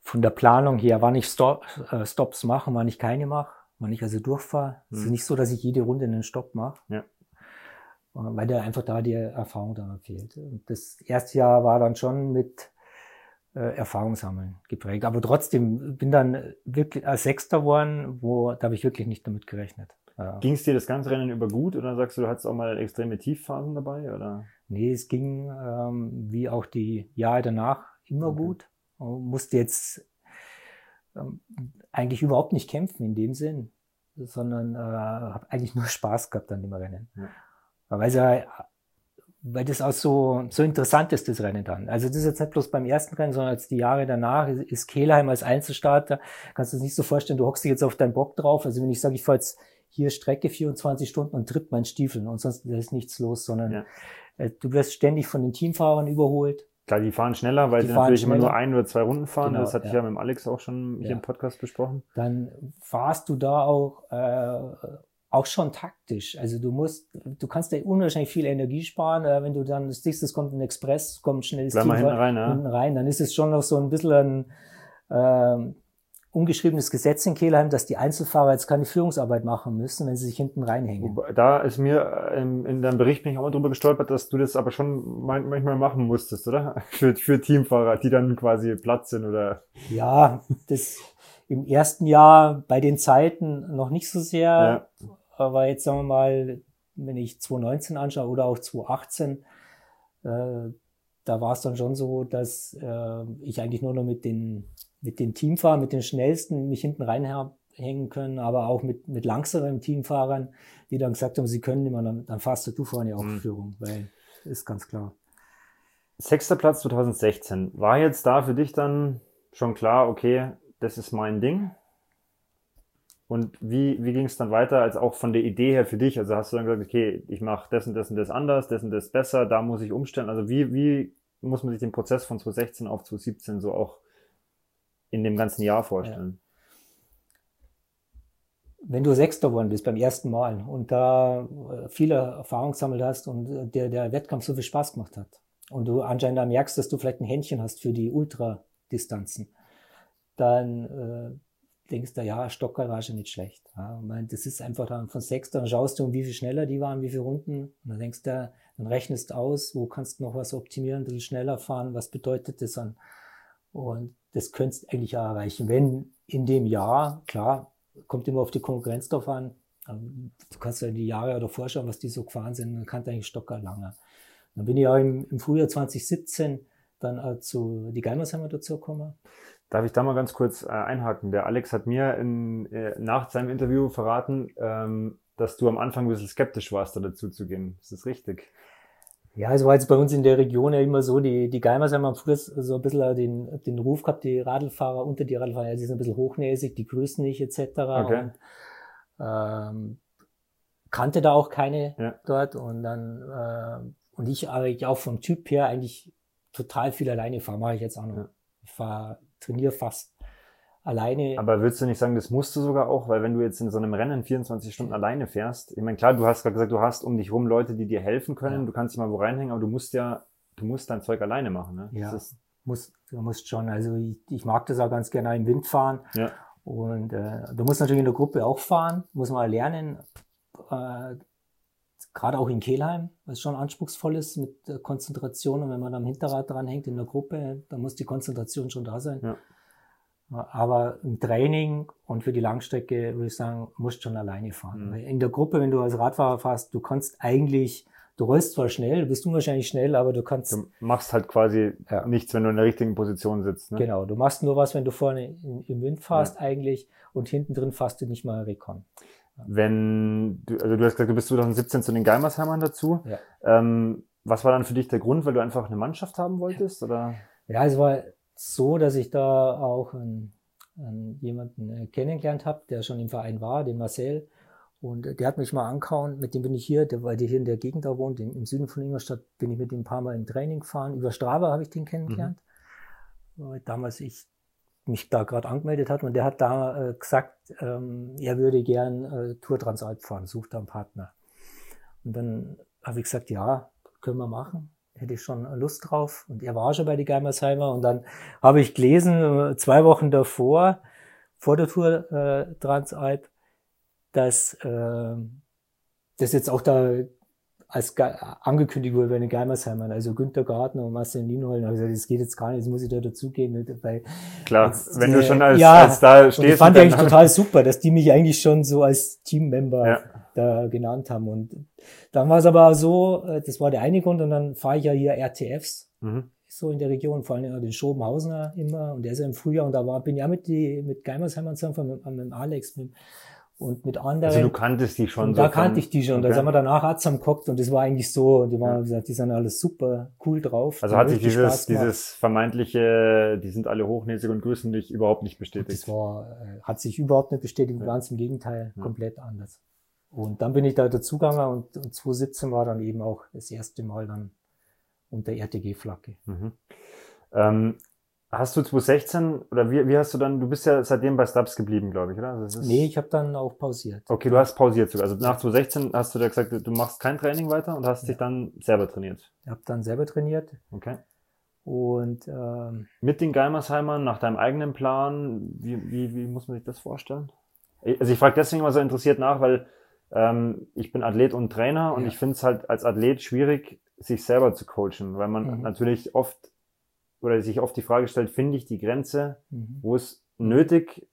von der Planung her, wann ich Stop, äh, Stops mache, wann ich keine mache, wann ich also durchfahre. Es ist mhm. nicht so, dass ich jede Runde einen Stopp mache. Ja. Äh, weil da einfach da die Erfahrung dann fehlt. Und das erste Jahr war dann schon mit äh, Erfahrung sammeln geprägt. Aber trotzdem bin dann wirklich als Sechster geworden, wo da habe ich wirklich nicht damit gerechnet. Ja. Ging es dir das ganze Rennen über gut oder sagst du, du hattest auch mal extreme Tiefphasen dabei? Oder? Nee, es ging ähm, wie auch die Jahre danach immer okay. gut musste jetzt ähm, eigentlich überhaupt nicht kämpfen in dem Sinn, sondern äh, habe eigentlich nur Spaß gehabt an dem Rennen. Ja. Weil, ja, weil das auch so, so interessant ist, das Rennen dann. Also das ist jetzt nicht bloß beim ersten Rennen, sondern als die Jahre danach ist Kehlheim als Einzelstarter, kannst du es nicht so vorstellen, du hockst dich jetzt auf deinen Bock drauf. Also wenn ich sage, ich fahre jetzt hier Strecke 24 Stunden und tritt meinen Stiefeln und sonst ist nichts los, sondern ja. äh, du wirst ständig von den Teamfahrern überholt. Klar, die fahren schneller, weil die sie natürlich schneller. immer nur ein oder zwei Runden fahren. Genau, das hatte ja. ich ja mit dem Alex auch schon hier ja. im Podcast besprochen. Dann fahrst du da auch, äh, auch schon taktisch. Also du musst, du kannst da unwahrscheinlich viel Energie sparen, äh, wenn du dann das nächste kommt ein Express, kommt schnell das Team hinten rein, ja. hinten rein, dann ist es schon noch so ein bisschen ein, äh, ungeschriebenes Gesetz in Kehlheim, dass die Einzelfahrer jetzt keine Führungsarbeit machen müssen, wenn sie sich hinten reinhängen. Da ist mir ähm, in deinem Bericht bin ich auch mal drüber gestolpert, dass du das aber schon manchmal machen musstest, oder? Für, für Teamfahrer, die dann quasi Platz sind, oder? Ja, das im ersten Jahr bei den Zeiten noch nicht so sehr, ja. aber jetzt sagen wir mal, wenn ich 2019 anschaue oder auch 2018, äh, da war es dann schon so, dass äh, ich eigentlich nur noch mit den mit den Teamfahrern, mit den schnellsten mich hinten reinhängen können, aber auch mit, mit langsameren Teamfahrern, die dann gesagt haben, sie können immer, dann, dann fahrst du vorne auch mhm. Führung, weil ist ganz klar. Sechster Platz 2016. War jetzt da für dich dann schon klar, okay, das ist mein Ding? Und wie, wie ging es dann weiter, als auch von der Idee her für dich? Also hast du dann gesagt, okay, ich mache das und das und das anders, das und das besser, da muss ich umstellen. Also wie, wie muss man sich den Prozess von 2016 auf 2017 so auch in dem ganzen Jahr vorstellen? Ja. Wenn du Sechster geworden bist beim ersten Mal und da äh, viele Erfahrungen gesammelt hast und äh, der, der Wettkampf so viel Spaß gemacht hat und du anscheinend da merkst, dass du vielleicht ein Händchen hast für die Ultradistanzen, dann äh, denkst du, ja, Stocker war schon nicht schlecht. Ja, meine, das ist einfach dann von sechs, dann schaust du, wie viel schneller die waren, wie viele Runden. Und dann denkst du, dann rechnest aus, wo kannst du noch was optimieren, ein bisschen schneller fahren, was bedeutet das dann? Und das könntest du eigentlich auch erreichen. Wenn in dem Jahr, klar, kommt immer auf die Konkurrenz drauf an, du kannst ja die Jahre davor schauen, was die so gefahren sind, dann kannte eigentlich Stocker lange. Dann bin ich auch im, im Frühjahr 2017 dann äh, zu die Geimersheimer dazu gekommen. Darf ich da mal ganz kurz äh, einhaken? Der Alex hat mir in, äh, nach seinem Interview verraten, ähm, dass du am Anfang ein bisschen skeptisch warst, da dazu zu gehen. Ist das richtig? Ja, es war jetzt bei uns in der Region ja immer so, die, die Geimers haben am früher so ein bisschen den, den Ruf gehabt, die Radlfahrer unter die Radlfahrer, ja, die sind ein bisschen hochnäsig, die grüßen nicht etc. Okay. Und, ähm, kannte da auch keine ja. dort und dann äh, und ich eigentlich auch vom Typ her eigentlich total viel alleine fahre, mache ich jetzt auch noch. Ja. Ich fahre trainiere fast alleine. Aber würdest du nicht sagen, das musst du sogar auch, weil wenn du jetzt in so einem Rennen 24 Stunden alleine fährst, ich meine, klar, du hast gerade gesagt, du hast um dich rum Leute, die dir helfen können, ja. du kannst dich mal wo reinhängen, aber du musst ja, du musst dein Zeug alleine machen. Ne? Ja, ist, muss, du musst schon. Also ich, ich mag das auch ganz gerne im Wind fahren. Ja. Und äh, du musst natürlich in der Gruppe auch fahren, muss man lernen. Äh, Gerade auch in Kehlheim, was schon anspruchsvoll ist mit Konzentration. Und wenn man am Hinterrad dranhängt in der Gruppe, dann muss die Konzentration schon da sein. Ja. Aber im Training und für die Langstrecke würde ich sagen, musst schon alleine fahren. Mhm. In der Gruppe, wenn du als Radfahrer fährst, du kannst eigentlich, du rollst zwar schnell, du bist unwahrscheinlich schnell, aber du kannst. Du machst halt quasi ja. nichts, wenn du in der richtigen Position sitzt. Ne? Genau, du machst nur was, wenn du vorne im Wind fährst ja. eigentlich und hinten drin fährst du nicht mal Rekon. Wenn du, also du hast gesagt, du bist 2017 zu den Geimersheimern dazu. Ja. Ähm, was war dann für dich der Grund, weil du einfach eine Mannschaft haben wolltest? Oder? Ja, es war so, dass ich da auch einen, einen jemanden äh, kennengelernt habe, der schon im Verein war, den Marcel. Und der hat mich mal angehauen, mit dem bin ich hier, der, weil der hier in der Gegend da wohnt, im, Süden von Ingolstadt, bin ich mit ihm ein paar Mal im Training gefahren. Über Strava habe ich den kennengelernt. Mhm. Weil damals ich mich da gerade angemeldet hat und der hat da äh, gesagt, ähm, er würde gern äh, Tour Transalp fahren, sucht da einen Partner. Und dann habe ich gesagt, ja, können wir machen. Hätte ich schon Lust drauf. Und er war schon bei die Geimersheimer. Und dann habe ich gelesen, äh, zwei Wochen davor, vor der Tour äh, Transalp, dass äh, das jetzt auch da als angekündigt wurde bei den Geimersheimern, also Günter Gartner und Marcel Nienholm, habe ich gesagt, das geht jetzt gar nicht, das muss ich da dazugehen. Weil Klar, jetzt, wenn äh, du schon als, ja, als da stehst. Das fand ich eigentlich total super, dass die mich eigentlich schon so als Teammember ja. Da genannt haben. Und dann war es aber so, äh, das war der eine Grund, und dann fahre ich ja hier RTFs. Mhm. So in der Region, vor allem den Schobenhausener immer, und der ist ja im Frühjahr, und da war, bin ich ja mit, die, mit Geimersheimern zusammen, mit, mit Alex, mit, und mit anderen. Also du kanntest die schon. so da kannte ich die schon. Okay. Da sind wir danach auch zusammen geguckt und das war eigentlich so, die waren, ja. die sind alles super cool drauf. Also hat sich dieses, dieses vermeintliche, die sind alle hochnäsig und grüßen dich überhaupt nicht bestätigt. Und das war, äh, hat sich überhaupt nicht bestätigt, ja. ganz im Gegenteil, ja. komplett anders. Und dann bin ich da dazugegangen und, und 2017 war dann eben auch das erste Mal dann unter RTG-Flagge. Mhm. Ähm, Hast du 2016 oder wie, wie hast du dann, du bist ja seitdem bei Stubbs geblieben, glaube ich, oder? Also nee, ich habe dann auch pausiert. Okay, du hast pausiert sogar. Also nach 2016 hast du da gesagt, du machst kein Training weiter und hast ja. dich dann selber trainiert. Ich habe dann selber trainiert. Okay. Und ähm, mit den Geimersheimern, nach deinem eigenen Plan, wie, wie, wie muss man sich das vorstellen? Also ich frage deswegen immer so interessiert nach, weil ähm, ich bin Athlet und Trainer und ja. ich finde es halt als Athlet schwierig, sich selber zu coachen, weil man mhm. natürlich oft oder sich oft die Frage stellt, finde ich die Grenze, mhm. wo es nötig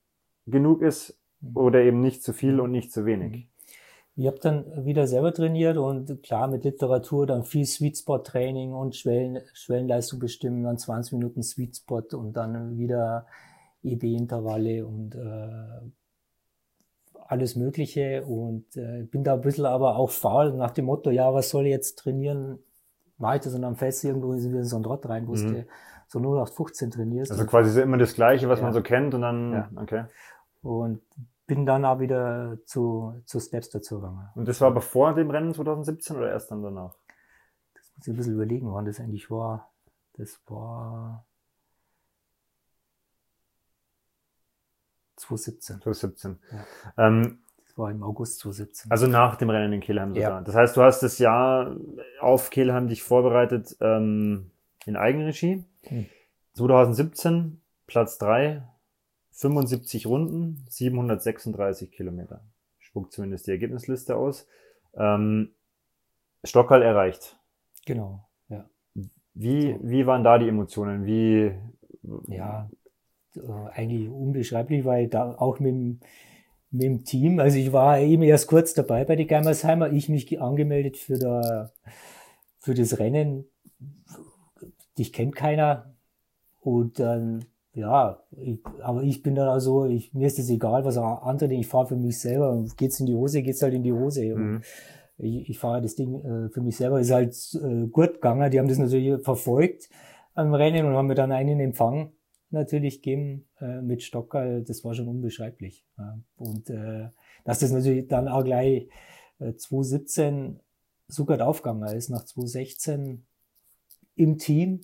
genug ist mhm. oder eben nicht zu viel und nicht zu wenig. Mhm. Ich habe dann wieder selber trainiert und klar mit Literatur dann viel Sweet Spot Training und Schwellen, Schwellenleistung bestimmen, dann 20 Minuten Sweet Spot und dann wieder EB-Intervalle und äh, alles Mögliche und äh, bin da ein bisschen aber auch faul nach dem Motto, ja, was soll ich jetzt trainieren? Mache ich das und am Fest irgendwo in so ein Trott rein, wusste, mhm so 0815 trainierst. Also quasi immer das Gleiche, was ja. man so kennt und dann, ja. okay. Und bin dann auch wieder zu, zu Steps dazu gegangen. Und das war aber vor dem Rennen 2017 oder erst dann danach? Das muss ich ein bisschen überlegen, wann das eigentlich war. Das war 2017. 2017. Ja. Ähm, das war im August 2017. Also nach dem Rennen in Kelheim sogar. Ja. Das heißt, du hast das Jahr auf Kelheim dich vorbereitet ähm, in Eigenregie. Hm. 2017 Platz 3, 75 Runden, 736 Kilometer. Spuckt zumindest die Ergebnisliste aus. Ähm, Stockerl erreicht. Genau, ja. Wie, so. wie waren da die Emotionen? Wie, ja, eigentlich unbeschreiblich, weil da auch mit dem, mit dem Team, also ich war eben erst kurz dabei bei den Geimersheimer, ich mich angemeldet für, der, für das Rennen. Dich kennt keiner. Und dann, ja, ich, aber ich bin dann also, ich, mir ist es egal, was andere ich fahre für mich selber. Geht's in die Hose, geht's halt in die Hose. Mhm. Ich, ich fahre das Ding äh, für mich selber, ist halt äh, gut gegangen. Die haben das natürlich verfolgt am Rennen und haben mir dann einen Empfang natürlich geben äh, mit Stockerl, das war schon unbeschreiblich. Ja. Und äh, dass das natürlich dann auch gleich äh, 2017 so gut aufgegangen ist, nach 2016 im Team,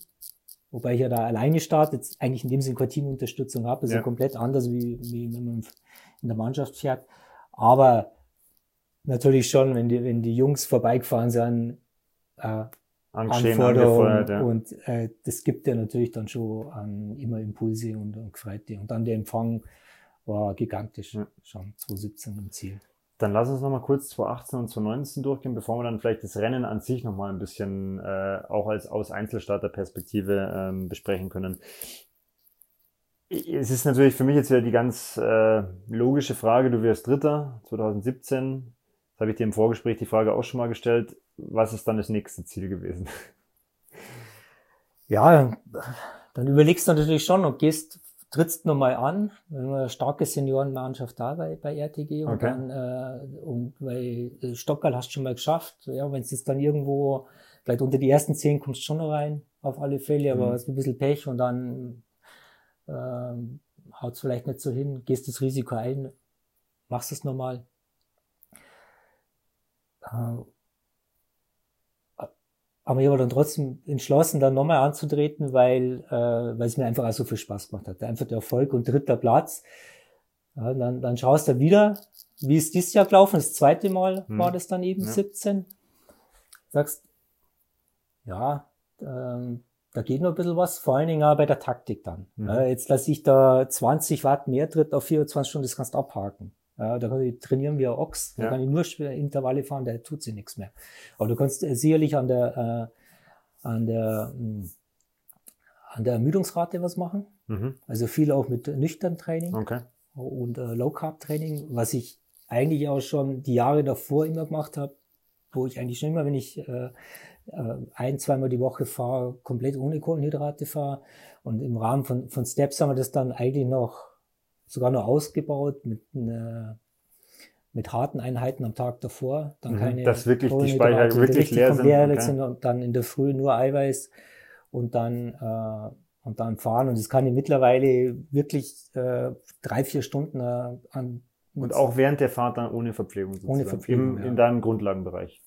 wobei ich ja da alleine starte, eigentlich in dem Sinne keine Teamunterstützung habe, ist ja. ja komplett anders, wie, wie wenn man in der Mannschaft fährt. Aber natürlich schon, wenn die, wenn die Jungs vorbeigefahren sind, äh, Anforderungen. Ja. Und äh, das gibt ja natürlich dann schon an immer Impulse und, und Gefreite. Und dann der Empfang war gigantisch, ja. schon 2017 im Ziel. Dann lass uns nochmal kurz 2018 und 2019 durchgehen, bevor wir dann vielleicht das Rennen an sich nochmal ein bisschen äh, auch als aus Einzelstarterperspektive ähm, besprechen können. Es ist natürlich für mich jetzt wieder die ganz äh, logische Frage, du wirst Dritter 2017, das habe ich dir im Vorgespräch die Frage auch schon mal gestellt. Was ist dann das nächste Ziel gewesen? Ja, dann überlegst du natürlich schon und gehst, trittst nochmal an, wenn wir eine starke Seniorenmannschaft da bei, bei RTG und okay. dann, äh, und weil äh, Stockerl hast du schon mal geschafft, ja, wenn es jetzt dann irgendwo, vielleicht unter die ersten zehn kommst du schon noch rein, auf alle Fälle, aber mhm. hast ein bisschen Pech und dann äh, haut es vielleicht nicht so hin, gehst das Risiko ein, machst es nochmal. Äh, aber ich war dann trotzdem entschlossen, dann nochmal anzutreten, weil, äh, weil es mir einfach auch so viel Spaß gemacht hat. Einfach der Erfolg und dritter Platz. Ja, dann, dann schaust du wieder, wie ist dieses Jahr gelaufen? Das zweite Mal hm. war das dann eben ja. 17. Sagst, ja, ähm, da geht noch ein bisschen was, vor allen Dingen auch bei der Taktik dann. Mhm. Ja, jetzt lasse ich da 20 Watt mehr Tritt auf 24 Stunden, das kannst du abhaken. Ja, da kann ich trainieren wie ein Ochs, da ja. kann ich nur Intervalle fahren, da tut sie nichts mehr. Aber du kannst äh, sicherlich an der, äh, an der, mh, hm, an der Ermüdungsrate was machen. Mhm. Also viel auch mit nüchtern Training okay. und äh, Low Carb Training, was ich eigentlich auch schon die Jahre davor immer gemacht habe, wo ich eigentlich schon immer, wenn ich äh, äh ein, zweimal die Woche fahre, komplett ohne Kohlenhydrate fahre. Und im Rahmen von, von Steps haben wir das dann eigentlich noch sogar noch ausgebaut mit, eine, mit harten Einheiten am Tag davor. Dann mhm, keine dass wirklich die Speicher wirklich leer sind. Leer okay. sind. Und dann in der Früh nur Eiweiß und dann, äh, und dann fahren. Und das kann ich mittlerweile wirklich äh, drei, vier Stunden äh, an. Und auch während der Fahrt dann ohne Verpflegung sozusagen. Ohne Verpflegung. Im, ja. In deinem Grundlagenbereich.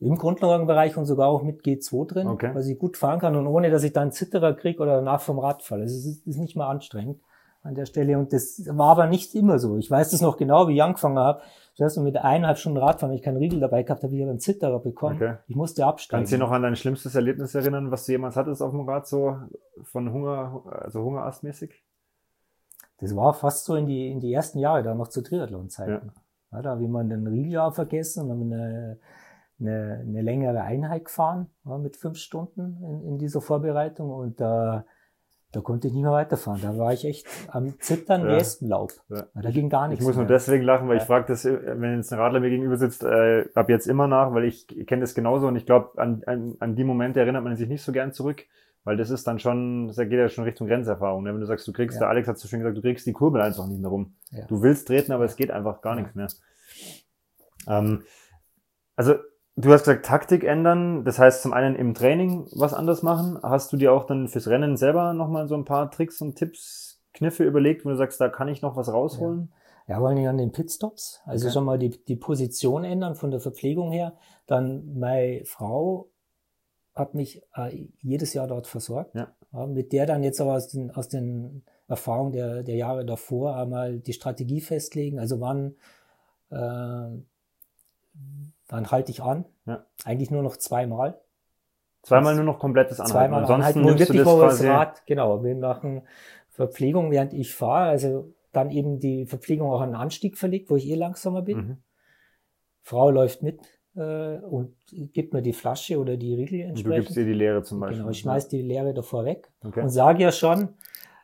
Im Grundlagenbereich und sogar auch mit G2 drin, okay. weil ich gut fahren kann und ohne, dass ich dann Zitterer kriege oder danach vom Rad falle. Es ist, ist nicht mal anstrengend an der Stelle. Und das war aber nicht immer so. Ich weiß das noch genau, wie ich angefangen habe. Zuerst mit eineinhalb Stunden Radfahren, wenn ich keinen Riegel dabei gehabt habe, ich einen Zitterer bekommen. Okay. Ich musste absteigen. Kannst du dich noch an dein schlimmstes Erlebnis erinnern, was du jemals hattest auf dem Rad, so von Hunger, also Hungerastmäßig? Das war fast so in die, in die ersten Jahre, da noch zu Triathlon-Zeiten. Ja. ja. da habe ich mal den Riegel auch vergessen und habe eine, eine, eine längere Einheit gefahren, mit fünf Stunden in, in dieser Vorbereitung und da äh, da konnte ich nicht mehr weiterfahren. Da war ich echt am Zittern ja. Espenlaub. Ja. Da ging gar nichts. Ich muss nur deswegen lachen, weil ja. ich frage das, wenn jetzt ein Radler mir gegenüber sitzt, äh, ab jetzt immer nach, weil ich, kenne das genauso und ich glaube, an, an, an die Momente erinnert man sich nicht so gern zurück, weil das ist dann schon, das geht ja schon Richtung Grenzerfahrung. Ne? Wenn du sagst, du kriegst, der Alex hat so schön gesagt, du kriegst die Kurbel einfach nicht mehr rum. Du willst treten, aber es geht einfach gar nichts mehr. Ähm, also Du hast gesagt, Taktik ändern. Das heißt, zum einen im Training was anders machen. Hast du dir auch dann fürs Rennen selber nochmal so ein paar Tricks und Tipps, Kniffe überlegt, wo du sagst, da kann ich noch was rausholen? Ja, vor allem an den Pitstops. Also Okay. schon mal die, die Position ändern von der Verpflegung her. Dann meine Frau hat mich äh, jedes Jahr dort versorgt. Ja. mit der dann jetzt aber aus den, aus den Erfahrungen der, der Jahre davor einmal die Strategie festlegen. Also wann, äh, wann halte ich an? Ja. Eigentlich nur noch zweimal. Zweimal nur noch komplettes Anhalten. Zweimal Ansonsten anhalten, nimmst du wirklich das wo das quasi. Rad, genau, wir machen Verpflegung, während ich fahre, also dann eben die Verpflegung auch an den Anstieg verlegt, wo ich eh langsamer bin. Mhm. Frau läuft mit äh, und gibt mir die Flasche oder die Riegel Und du gibst entsprechend. dir die Lehre zum Beispiel. Genau, ich schmeiß die Leere davor weg Okay. und sage ja schon,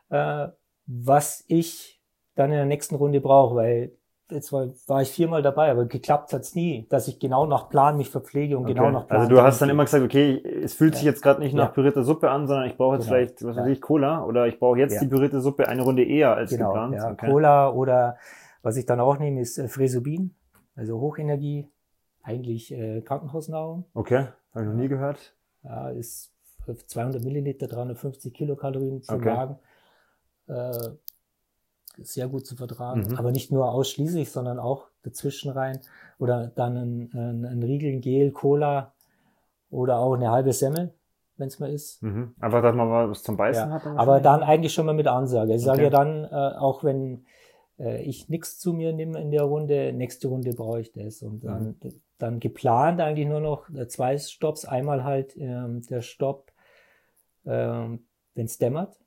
äh, was ich dann in der nächsten Runde brauche, weil jetzt war, war ich viermal dabei, aber geklappt hat's nie, dass ich genau nach Plan mich verpflege und genau Okay. nach Plan. Also du hast dann immer gesagt, okay, es fühlt sich Ja. jetzt gerade nicht nach Ja. pürierte Suppe an, sondern ich brauche jetzt Genau. vielleicht, was weiß Ja. ich, Cola oder ich brauche jetzt die pürierte Suppe eine Runde eher als genau, geplant. ja, okay. Cola oder was ich dann auch nehme, ist äh, Fresobin, also Hochenergie, eigentlich äh, Krankenhausnahrung. okay, habe ich noch nie gehört. Ja, ist 200 Milliliter, 350 Kilokalorien zum Okay. Magen. Äh, sehr gut zu vertragen. Mhm. Aber nicht nur ausschließlich, sondern auch dazwischen rein. Oder dann ein, ein, ein Riegel, ein Gel, Cola oder auch eine halbe Semmel, wenn es mal ist. Mhm. Einfach, dass man mal was zum Beißen Ja, hat. Aber dann eigentlich schon mal mit Ansage. Ich sage Okay. ja dann, äh, auch wenn äh, ich nichts zu mir nehme in der Runde, nächste Runde brauche ich das. Und dann, Mhm. dann geplant eigentlich nur noch äh, zwei Stops. Einmal halt ähm, der Stopp, ähm, wenn es dämmert.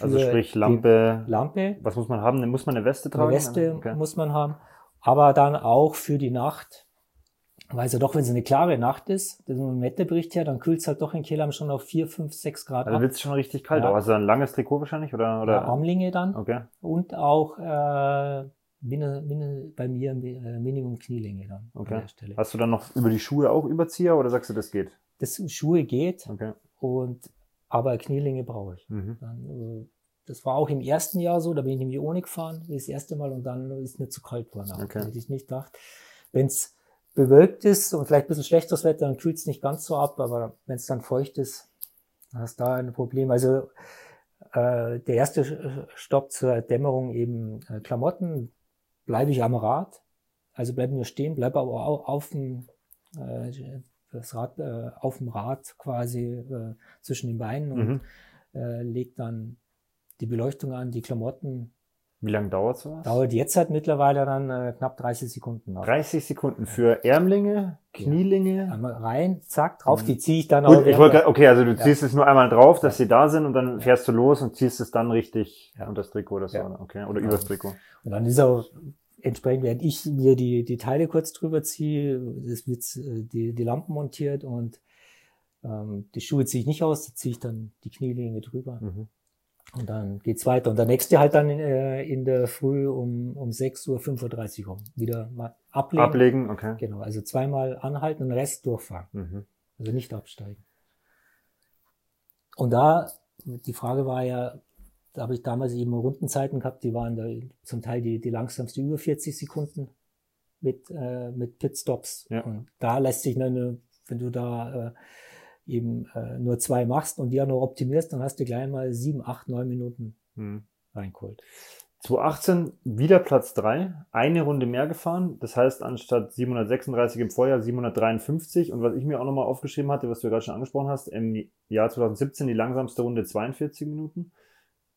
Also sprich Lampe. Lampe, Was muss man haben? Muss man eine Weste tragen? eine Weste Okay. muss man haben. Aber dann auch für die Nacht. Weil es ja doch, wenn es eine klare Nacht ist, das ist ein Wetterbericht her, dann kühlt es halt doch in Kehlheim schon auf 4, 5, 6 Grad Also wird es schon richtig kalt. Ja. Auch. Also ein langes Trikot wahrscheinlich oder? oder? Ja, Armlinge dann. Okay. und auch äh, bei mir äh, Minimum Knielänge dann Okay. an der Stelle. Hast du dann noch über die Schuhe auch Überzieher oder sagst du, das geht? Das Schuhe geht Okay. und aber Knielänge brauche ich. Mhm. Dann, äh, das war auch im ersten Jahr so, da bin ich nämlich ohne gefahren, das erste Mal und dann ist mir zu kalt geworden. auch. Okay. Hätte ich nicht gedacht, wenn es bewölkt ist und vielleicht ein bisschen schlechteres Wetter, dann kühlt es nicht ganz so ab, aber wenn es dann feucht ist, dann hast du da ein Problem. Also äh, der erste Stopp zur Dämmerung eben äh, Klamotten, bleibe ich am Rad, also bleibe nur stehen, bleibe aber auch auf dem äh, das Rad äh, auf dem Rad quasi äh, zwischen den Beinen und Mhm. äh, legt dann die Beleuchtung an, die Klamotten. Wie lange dauert sowas? Dauert jetzt halt mittlerweile dann äh, knapp 30 Sekunden. noch. 30 Sekunden für Ärmlinge, Knielinge. Einmal rein, zack, drauf, die ziehe ich dann Gut, auch. ich wollte, okay, also du Ja. ziehst es nur einmal drauf, dass sie da sind und dann fährst du los und ziehst es dann richtig Ja. unter das Trikot oder so, Ja. oder? okay, oder Ja. übers Trikot. Und dann ist auch entsprechend, während ich mir die, die Teile kurz drüber ziehe, es wird äh, die, die Lampen montiert und ähm, die Schuhe ziehe ich nicht aus, da ziehe ich dann die Knielinge drüber. Mhm. Und dann geht's weiter. Und der nächste halt dann in, äh, in der Früh um, um 6.35 Uhr rum. Wieder mal ablegen. Ablegen, okay. Genau, also zweimal anhalten und den Rest durchfahren. Mhm. Also nicht absteigen. Und da, die Frage war ja, da habe ich damals eben Rundenzeiten gehabt, die waren da zum Teil die, die langsamste über 40 Sekunden mit, äh, mit Pitstops. Ja. Und da lässt sich eine, wenn du da äh, eben äh, nur zwei machst und die auch noch optimierst, dann hast du gleich mal sieben, acht, neun Minuten Mhm. reingeholt. 2018 wieder Platz 3, eine Runde mehr gefahren. Das heißt, anstatt 736 im Vorjahr 753. Und was ich mir auch nochmal aufgeschrieben hatte, was du ja gerade schon angesprochen hast, im Jahr 2017 die langsamste Runde 42 Minuten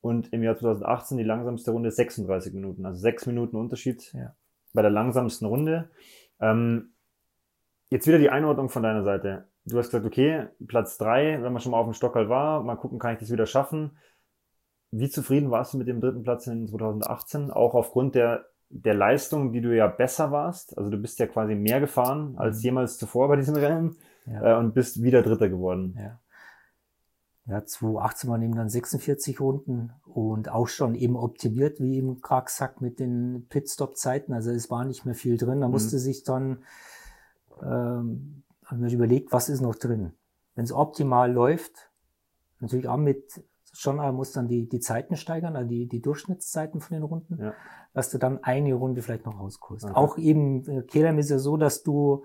und im Jahr 2018 die langsamste Runde 36 Minuten. Also sechs Minuten Unterschied Ja. bei der langsamsten Runde. Ähm, jetzt wieder die Einordnung von deiner Seite. Du hast gesagt, okay, Platz 3, wenn man schon mal auf dem Stockerl war, mal gucken, kann ich das wieder schaffen. Wie zufrieden warst du mit dem dritten Platz in 2018? Auch aufgrund der, der Leistung, die du ja besser warst. Also du bist ja quasi mehr gefahren als Mhm. jemals zuvor bei diesem Rennen Ja. äh, und bist wieder Dritter geworden. Ja. Ja, 2018 waren eben dann 46 Runden und auch schon eben optimiert, wie eben gerade gesagt, mit den Pitstop-Zeiten. Also es war nicht mehr viel drin. Da Mhm. musste sich dann, ähm, haben wir überlegt, was ist noch drin. Wenn es optimal läuft, natürlich auch mit, schon auch muss dann die, die Zeiten steigern, also die, die Durchschnittszeiten von den Runden, Ja. dass du dann eine Runde vielleicht noch rausholst. Okay. Auch eben, äh, Kehlheim ist ja so, dass du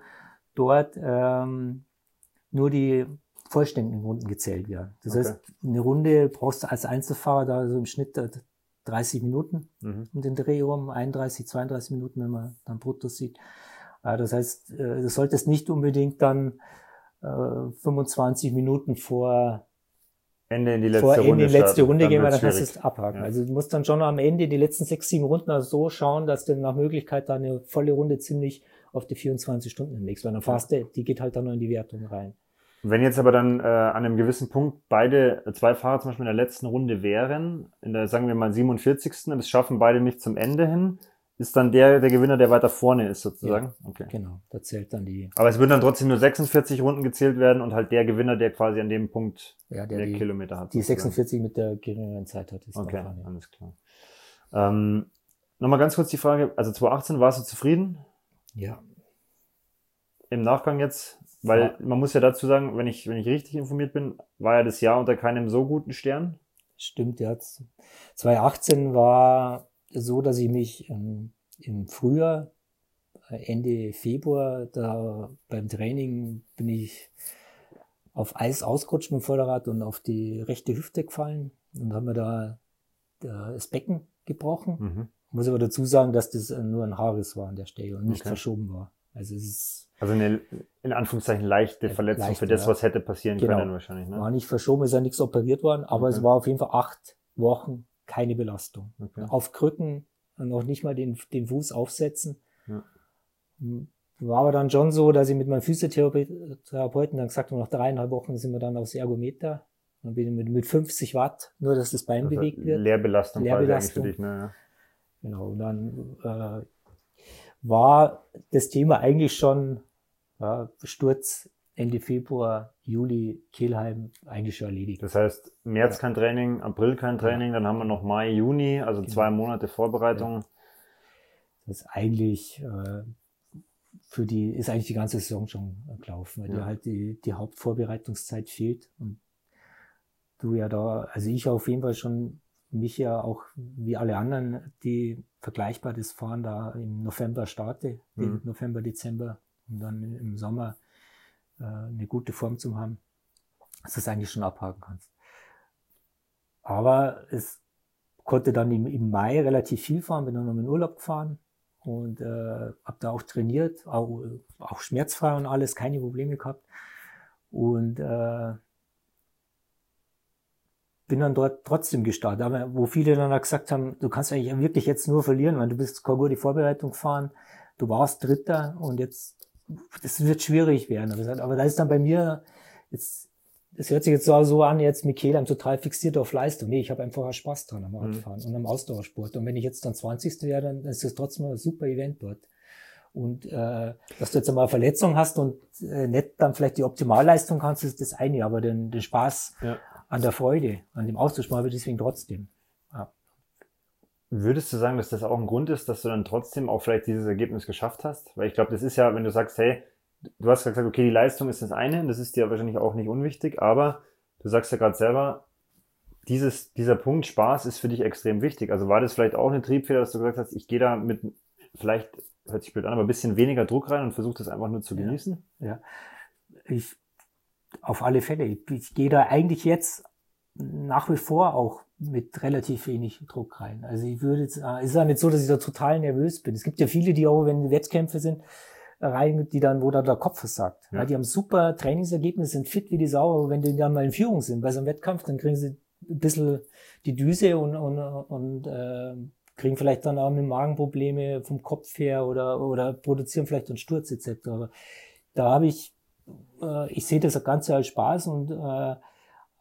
dort ähm, nur die vollständigen Runden gezählt werden. Das Okay. heißt, eine Runde brauchst du als Einzelfahrer da so im Schnitt äh, 30 Minuten mhm. um den Dreh um, 31, 32 Minuten, wenn man dann brutto sieht. Das heißt, äh, du solltest nicht unbedingt dann 25 äh, Minuten vor Ende in die letzte vor Runde, in die letzte Runde gehen, weil dann kannst du es abhaken. Ja. Also du musst dann schon am Ende die letzten sechs, sieben Runden also so schauen, dass du nach Möglichkeit dann eine volle Runde ziemlich auf die 24 Stunden legst, weil dann fast die geht halt dann nur in die Wertung rein. Wenn jetzt aber dann äh, an einem gewissen Punkt beide, zwei Fahrer zum Beispiel in der letzten Runde wären, in der, sagen wir mal, 47. und es schaffen beide nicht zum Ende hin, ist dann der der Gewinner, der weiter vorne ist, sozusagen. Ja, okay. Genau, da zählt dann die. Aber es würden dann trotzdem nur 46 Runden gezählt werden und halt der Gewinner, der quasi an dem Punkt ja, der, der die, Kilometer hat. Die sozusagen. 46 mit der geringeren Zeit hat. Ist okay, alles klar. Ähm, Nochmal ganz kurz die Frage, also 2018 warst du zufrieden? Ja. Im Nachgang jetzt, weil man muss ja dazu sagen, wenn ich, wenn ich richtig informiert bin, war ja das Jahr unter keinem so guten Stern. Stimmt, ja. 2018 war so, dass ich mich ähm, im Frühjahr, äh, Ende Februar, da beim Training bin ich auf Eis ausgerutscht mit dem Vorderrad und auf die rechte Hüfte gefallen und haben wir da das Becken gebrochen. Mhm. Muss aber dazu sagen, dass das nur ein Haares war an der Stelle und nicht okay. verschoben war. Also es ist also eine in Anführungszeichen leichte Verletzung leichte, für das, was hätte passieren genau. können wahrscheinlich. Ne? War nicht verschoben, ist ja nichts operiert worden, aber okay. es war auf jeden Fall acht Wochen keine Belastung. Okay. Auf Krücken noch nicht mal den, den Fuß aufsetzen. Ja. War aber dann schon so, dass ich mit meinem Physiotherapeuten dann gesagt habe, nach dreieinhalb Wochen sind wir dann aufs Ergometer. Dann bin ich mit, mit 50 Watt, nur dass das Bein also bewegt wird. Leerbelastung, Leerbelastung. für dich, ne? Genau, und dann äh, war das Thema eigentlich schon ja, Sturz Ende Februar, Juli, Kehlheim eigentlich schon erledigt. Das heißt, März ja. kein Training, April kein Training, dann haben wir noch Mai, Juni, also genau. zwei Monate Vorbereitung. Ja. Das ist eigentlich äh, für die, ist eigentlich die ganze Saison schon gelaufen, weil ja. dir halt die, die Hauptvorbereitungszeit fehlt. Und du ja da, also ich auf jeden Fall schon mich ja auch wie alle anderen, die vergleichbar das Fahren da im November starte, mhm. November, Dezember und dann im Sommer äh, eine gute Form zu haben, dass du es eigentlich schon abhaken kannst. Aber es konnte dann im, im Mai relativ viel fahren, bin dann noch in Urlaub gefahren und äh, habe da auch trainiert, auch, auch schmerzfrei und alles, keine Probleme gehabt. Und äh, bin dann dort trotzdem gestartet. Aber wo viele dann auch gesagt haben, du kannst eigentlich wirklich jetzt nur verlieren, weil du bist keine gute Vorbereitung gefahren, du warst Dritter und jetzt das wird schwierig werden. Aber da ist dann bei mir, jetzt, das hört sich jetzt so an, jetzt Michael, I'm total fixiert auf Leistung. Nee, ich habe einfach Spaß dran am mhm. Radfahren mhm. und am Ausdauersport. Und wenn ich jetzt dann 20. wäre, dann ist das trotzdem ein super Event dort. Und äh, dass du jetzt einmal Verletzung hast und äh, nicht dann vielleicht die Optimalleistung kannst, ist das eine, aber den, den Spaß ja. An der Freude, an dem Austausch wir deswegen trotzdem. Würdest du sagen, dass das auch ein Grund ist, dass du dann trotzdem auch vielleicht dieses Ergebnis geschafft hast? Weil ich glaube, das ist ja, wenn du sagst, hey, du hast gesagt, okay, die Leistung ist das eine, das ist dir wahrscheinlich auch nicht unwichtig, aber du sagst ja gerade selber, dieses, dieser Punkt Spaß ist für dich extrem wichtig. Also war das vielleicht auch eine Triebfeder, dass du gesagt hast, ich gehe da mit, vielleicht hört sich blöd an, aber ein bisschen weniger Druck rein und versuche das einfach nur zu genießen? Ja, ja. Ich, auf alle Fälle. Ich, ich gehe da eigentlich jetzt nach wie vor auch mit relativ wenig Druck rein. Also ich würde jetzt, äh, es ist ja nicht so, dass ich da total nervös bin. Es gibt ja viele, die auch, wenn Wettkämpfe sind, rein, die dann, wo da der Kopf versagt. Ja. ja. die haben super Trainingsergebnisse, sind fit wie die Sau, aber wenn die dann mal in Führung sind bei so einem Wettkampf, dann kriegen sie ein bisschen die Düse und, und, und äh, kriegen vielleicht dann auch mit Magenprobleme vom Kopf her oder, oder produzieren vielleicht einen Sturz etc. Aber da habe ich, äh, ich sehe das Ganze als Spaß und äh,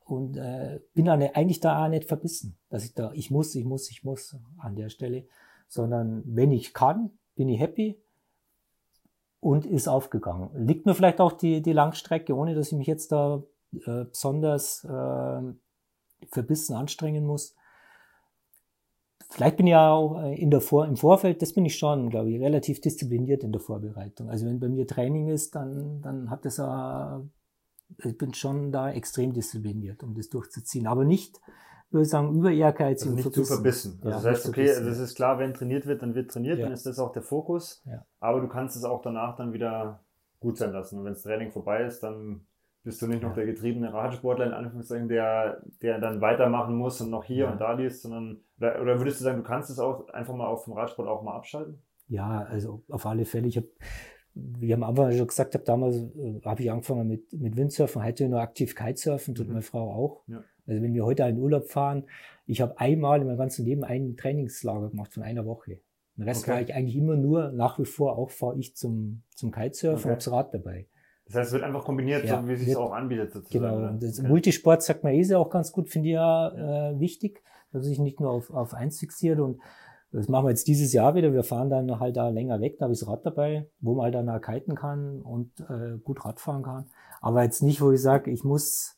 und äh, bin dann eigentlich da auch nicht verbissen, dass ich da, ich muss, ich muss, ich muss an der Stelle, sondern wenn ich kann, bin ich happy und ist aufgegangen. Liegt mir vielleicht auch die, die Langstrecke, ohne dass ich mich jetzt da äh, besonders äh, verbissen anstrengen muss. Vielleicht bin ich ja auch äh, in der Vor im Vorfeld, das bin ich schon, glaube ich, relativ diszipliniert in der Vorbereitung. Also wenn bei mir Training ist, dann, dann hat das auch ich bin schon da extrem diszipliniert, um das durchzuziehen. Aber nicht, würde ich sagen, über Ehrgeiz also nicht zu verbissen. Also ja, das heißt, okay, also es ist klar, wenn trainiert wird, dann wird trainiert, ja. dann ist das auch der Fokus. Ja. Aber du kannst es auch danach dann wieder gut sein lassen. Und wenn das Training vorbei ist, dann Bist du nicht noch der getriebene Radsportler in Anführungszeichen, der, der dann weitermachen muss und noch hier ja. und da liest, sondern oder, oder, würdest du sagen, du kannst es auch einfach mal auf dem Radsport auch mal abschalten? Ja, also auf alle Fälle. Ich habe, wie ich am Anfang schon gesagt habe, damals äh, habe ich angefangen mit, mit Windsurfen, heute nur aktiv Kitesurfen, tut mhm. meine Frau auch. Ja. Also wenn wir heute in Urlaub fahren, ich habe einmal in meinem ganzen Leben ein Trainingslager gemacht von einer Woche. Den Rest okay. war ich eigentlich immer nur, nach wie vor auch fahre ich zum, zum Kitesurfen okay. und hab's Rad dabei. Das heißt, es wird einfach kombiniert, ja, so wie es sich auch anbietet sozusagen. Genau. Und das okay. Multisport sagt man eh auch ganz gut, finde ich ja äh, wichtig, dass ich nicht nur auf, auf eins fixiert und das machen wir jetzt dieses Jahr wieder. Wir fahren dann halt da länger weg, da habe ich das Rad dabei, wo man halt dann auch kiten kann und äh, gut Radfahren kann. Aber jetzt nicht, wo ich sage, ich muss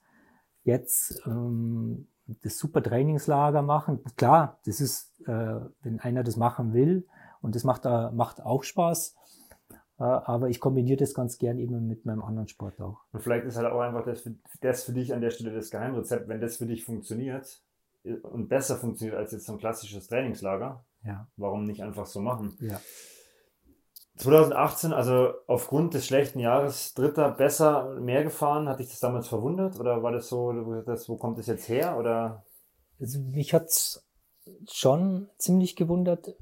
jetzt ähm, das super Trainingslager machen. Klar, das ist, äh, wenn einer das machen will und das macht, äh, macht auch Spaß. Aber ich kombiniere das ganz gern eben mit meinem anderen Sport auch. Und vielleicht ist halt auch einfach das für, das für dich an der Stelle das Geheimrezept, wenn das für dich funktioniert und besser funktioniert als jetzt so ein klassisches Trainingslager. Ja. Warum nicht einfach so machen? Ja. 2018, also aufgrund des schlechten Jahres, dritter besser, mehr gefahren, hat dich das damals verwundert oder war das so, das, wo kommt das jetzt her oder? Also mich hat's schon ziemlich gewundert,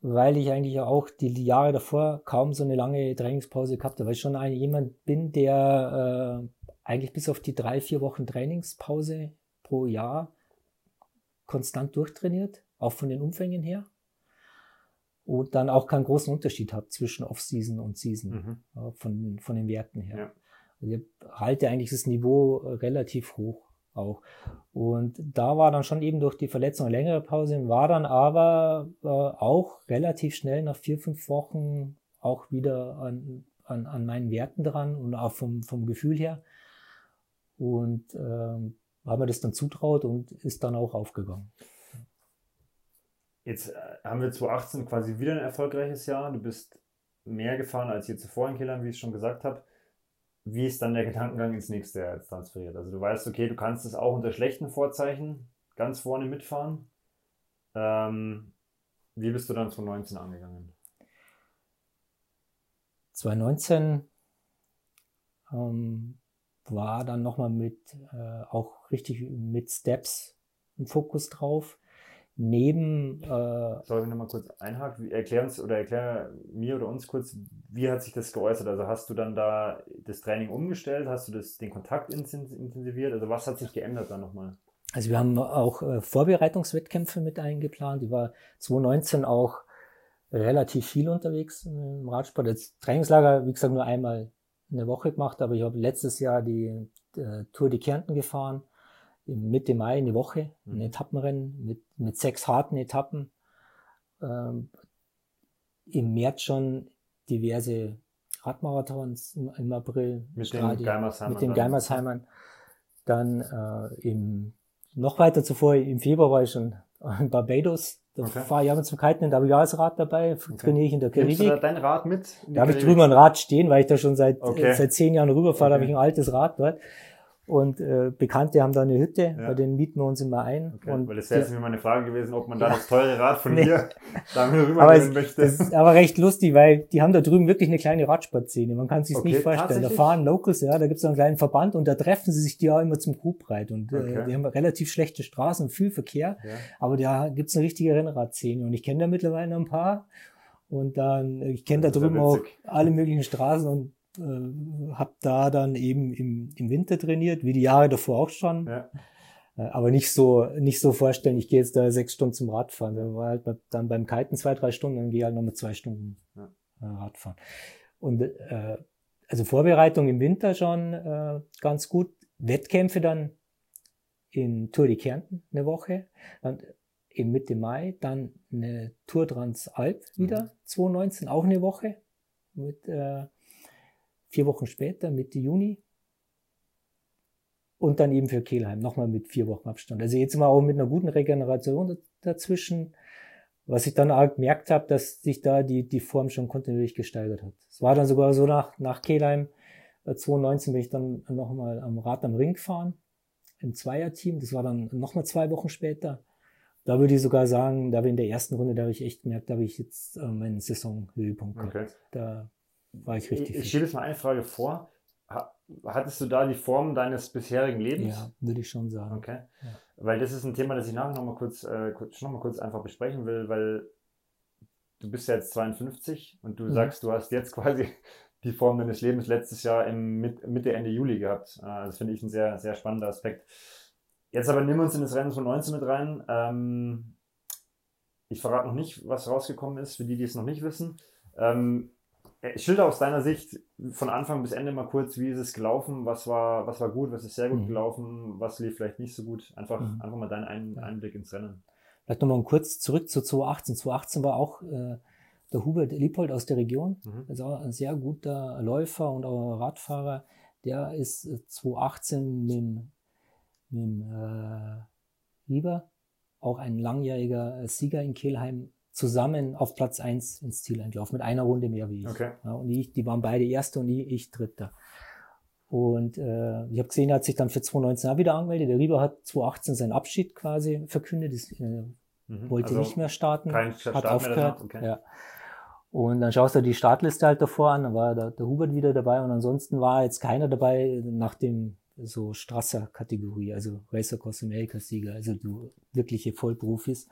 weil ich eigentlich auch die Jahre davor kaum so eine lange Trainingspause gehabt habe, weil ich schon ein, jemand bin, der äh, eigentlich bis auf die drei, vier Wochen Trainingspause pro Jahr konstant durchtrainiert, auch von den Umfängen her und dann auch keinen großen Unterschied habe zwischen Off-Season und Season mhm. ja, von, von den Werten her. Ja. Also ich halte eigentlich das Niveau relativ hoch auch. Und da war dann schon eben durch die Verletzung eine längere Pause, war dann aber äh, auch relativ schnell nach vier, fünf Wochen auch wieder an, an, an meinen Werten dran und auch vom, vom Gefühl her. Und ähm, haben wir das dann zutraut und ist dann auch aufgegangen. Jetzt äh, haben wir 2018 quasi wieder ein erfolgreiches Jahr. Du bist mehr gefahren als je zuvor in Killern, wie ich schon gesagt habe. Wie ist dann der Gedankengang ins nächste Jahr jetzt transferiert? Also du weißt, okay, du kannst es auch unter schlechten Vorzeichen ganz vorne mitfahren. Ähm, wie bist du dann 2019 angegangen? 2019 ähm, war dann nochmal mit äh, auch richtig mit Steps im Fokus drauf neben. Äh, Soll ich nochmal kurz einhaken? Erklär uns oder erklär mir oder uns kurz, wie hat sich das geäußert? Also hast du dann da das Training umgestellt? Hast du das, den Kontakt intensiviert? Also was hat sich geändert dann nochmal? Also wir haben auch äh, Vorbereitungswettkämpfe mit eingeplant. Ich war 2019 auch relativ viel unterwegs im Radsport. Das Trainingslager, wie gesagt, nur einmal eine Woche gemacht, aber ich habe letztes Jahr die, die äh, Tour de Kärnten gefahren Mitte Mai eine Woche, ein mhm. Etappenrennen mit, mit sechs harten Etappen. Ähm, Im März schon diverse Radmarathons im, im April. Mit den Geimersheimern. Mit den Geimersheimern. Dann äh, im, noch weiter zuvor, im Februar war ich schon in Barbados. Da okay. fahre ich aber zum Kiten, da habe ich das Rad dabei, okay. trainiere ich in der Karibik. Nimmst du da dein Rad mit? Da habe ich drüber ein Rad stehen, weil ich da schon seit, okay. seit zehn Jahren rüberfahre, okay. da habe ich ein altes Rad dort. Und äh, Bekannte haben da eine Hütte, ja. bei denen mieten wir uns immer ein. Okay, und weil das wäre jetzt mir meine Frage gewesen, ob man da das teure Rad von nee. hier da rüber aber es, möchte. Das ist aber recht lustig, weil die haben da drüben wirklich eine kleine Radsportszene. Man kann sich okay, nicht vorstellen. Da fahren Locals, ja, da gibt es einen kleinen Verband und da treffen sie sich die auch immer zum Groupbreit. Und äh, okay. äh, die haben relativ schlechte Straßen und viel Verkehr. Ja. Aber da gibt es eine richtige Rennradszene. Und ich kenne da mittlerweile ein paar. Und dann, ich kenne da drüben auch alle möglichen Straßen und äh, habe da dann eben im, im Winter trainiert, wie die Jahre davor auch schon. Ja. Äh, aber nicht so, nicht so vorstellen, ich gehe jetzt da sechs Stunden zum Radfahren. Da war halt dann beim Kiten zwei, drei Stunden, dann gehe ich halt nochmal zwei Stunden ja. Äh, Radfahren. Und äh, also Vorbereitung im Winter schon äh, ganz gut. Wettkämpfe dann in Tour de Kärnten eine Woche, dann im Mitte Mai, dann eine Tour Transalp wieder, mhm. 2019, auch eine Woche mit äh, vier Wochen später, Mitte Juni. Und dann eben für Kehlheim, nochmal mit vier Wochen Abstand. Also jetzt mal auch mit einer guten Regeneration dazwischen, was ich dann auch gemerkt habe, dass sich da die, die Form schon kontinuierlich gesteigert hat. Es war dann sogar so nach, nach Kehlheim 2019 äh, bin ich dann nochmal am Rad am Ring gefahren, im Zweierteam. Das war dann nochmal zwei Wochen später. Da würde ich sogar sagen, da ich in der ersten Runde, da habe ich echt gemerkt, da habe ich jetzt äh, meinen Saisonhöhepunkt okay. Da war ich richtig. Ich, ich stelle jetzt mal eine Frage vor. hattest du da die Form deines bisherigen Lebens? Ja, würde ich schon sagen. Okay. Ja. Weil das ist ein Thema, das ich nachher nochmal kurz, äh, noch mal kurz einfach besprechen will, weil du bist ja jetzt 52 und du mhm. sagst, du hast jetzt quasi die Form deines Lebens letztes Jahr im Mitte, Ende Juli gehabt. Äh, das finde ich ein sehr, sehr spannender Aspekt. Jetzt aber nimm uns in das Rennen von 19 mit rein. Ähm, ich verrate noch nicht, was rausgekommen ist, für die, die es noch nicht wissen. Äh, schilder aus deiner Sicht von Anfang bis Ende mal kurz, wie ist es gelaufen, was war, was war gut, was ist sehr gut mhm. gelaufen, was lief vielleicht nicht so gut. Einfach, mhm. einfach mal deinen Ein Einblick ins Rennen. Vielleicht nochmal kurz zurück zu 2018. 2018 war auch äh, der Hubert Lieppold aus der Region, mhm. also ein sehr guter Läufer und auch Radfahrer. Der ist 2018 mit, mit äh, Lieber, auch ein langjähriger Sieger in Kelheim, zusammen auf Platz 1 ins Ziel eingelaufen, mit einer Runde mehr wie ich. Okay. Ja, und ich, die waren beide Erste und ich, ich Dritter. Und äh, ich habe gesehen, er hat sich dann für 2019 auch wieder angemeldet. Der Rieber hat 2018 seinen Abschied quasi verkündet, das, äh, mhm. wollte also nicht mehr starten, kein hat aufgehört. Okay. Ja. Und dann schaust du die Startliste halt davor an, dann war der, der Hubert wieder dabei und ansonsten war jetzt keiner dabei nach dem so Strasser-Kategorie, also Racer Cross America Sieger, also du wirkliche Vollprofis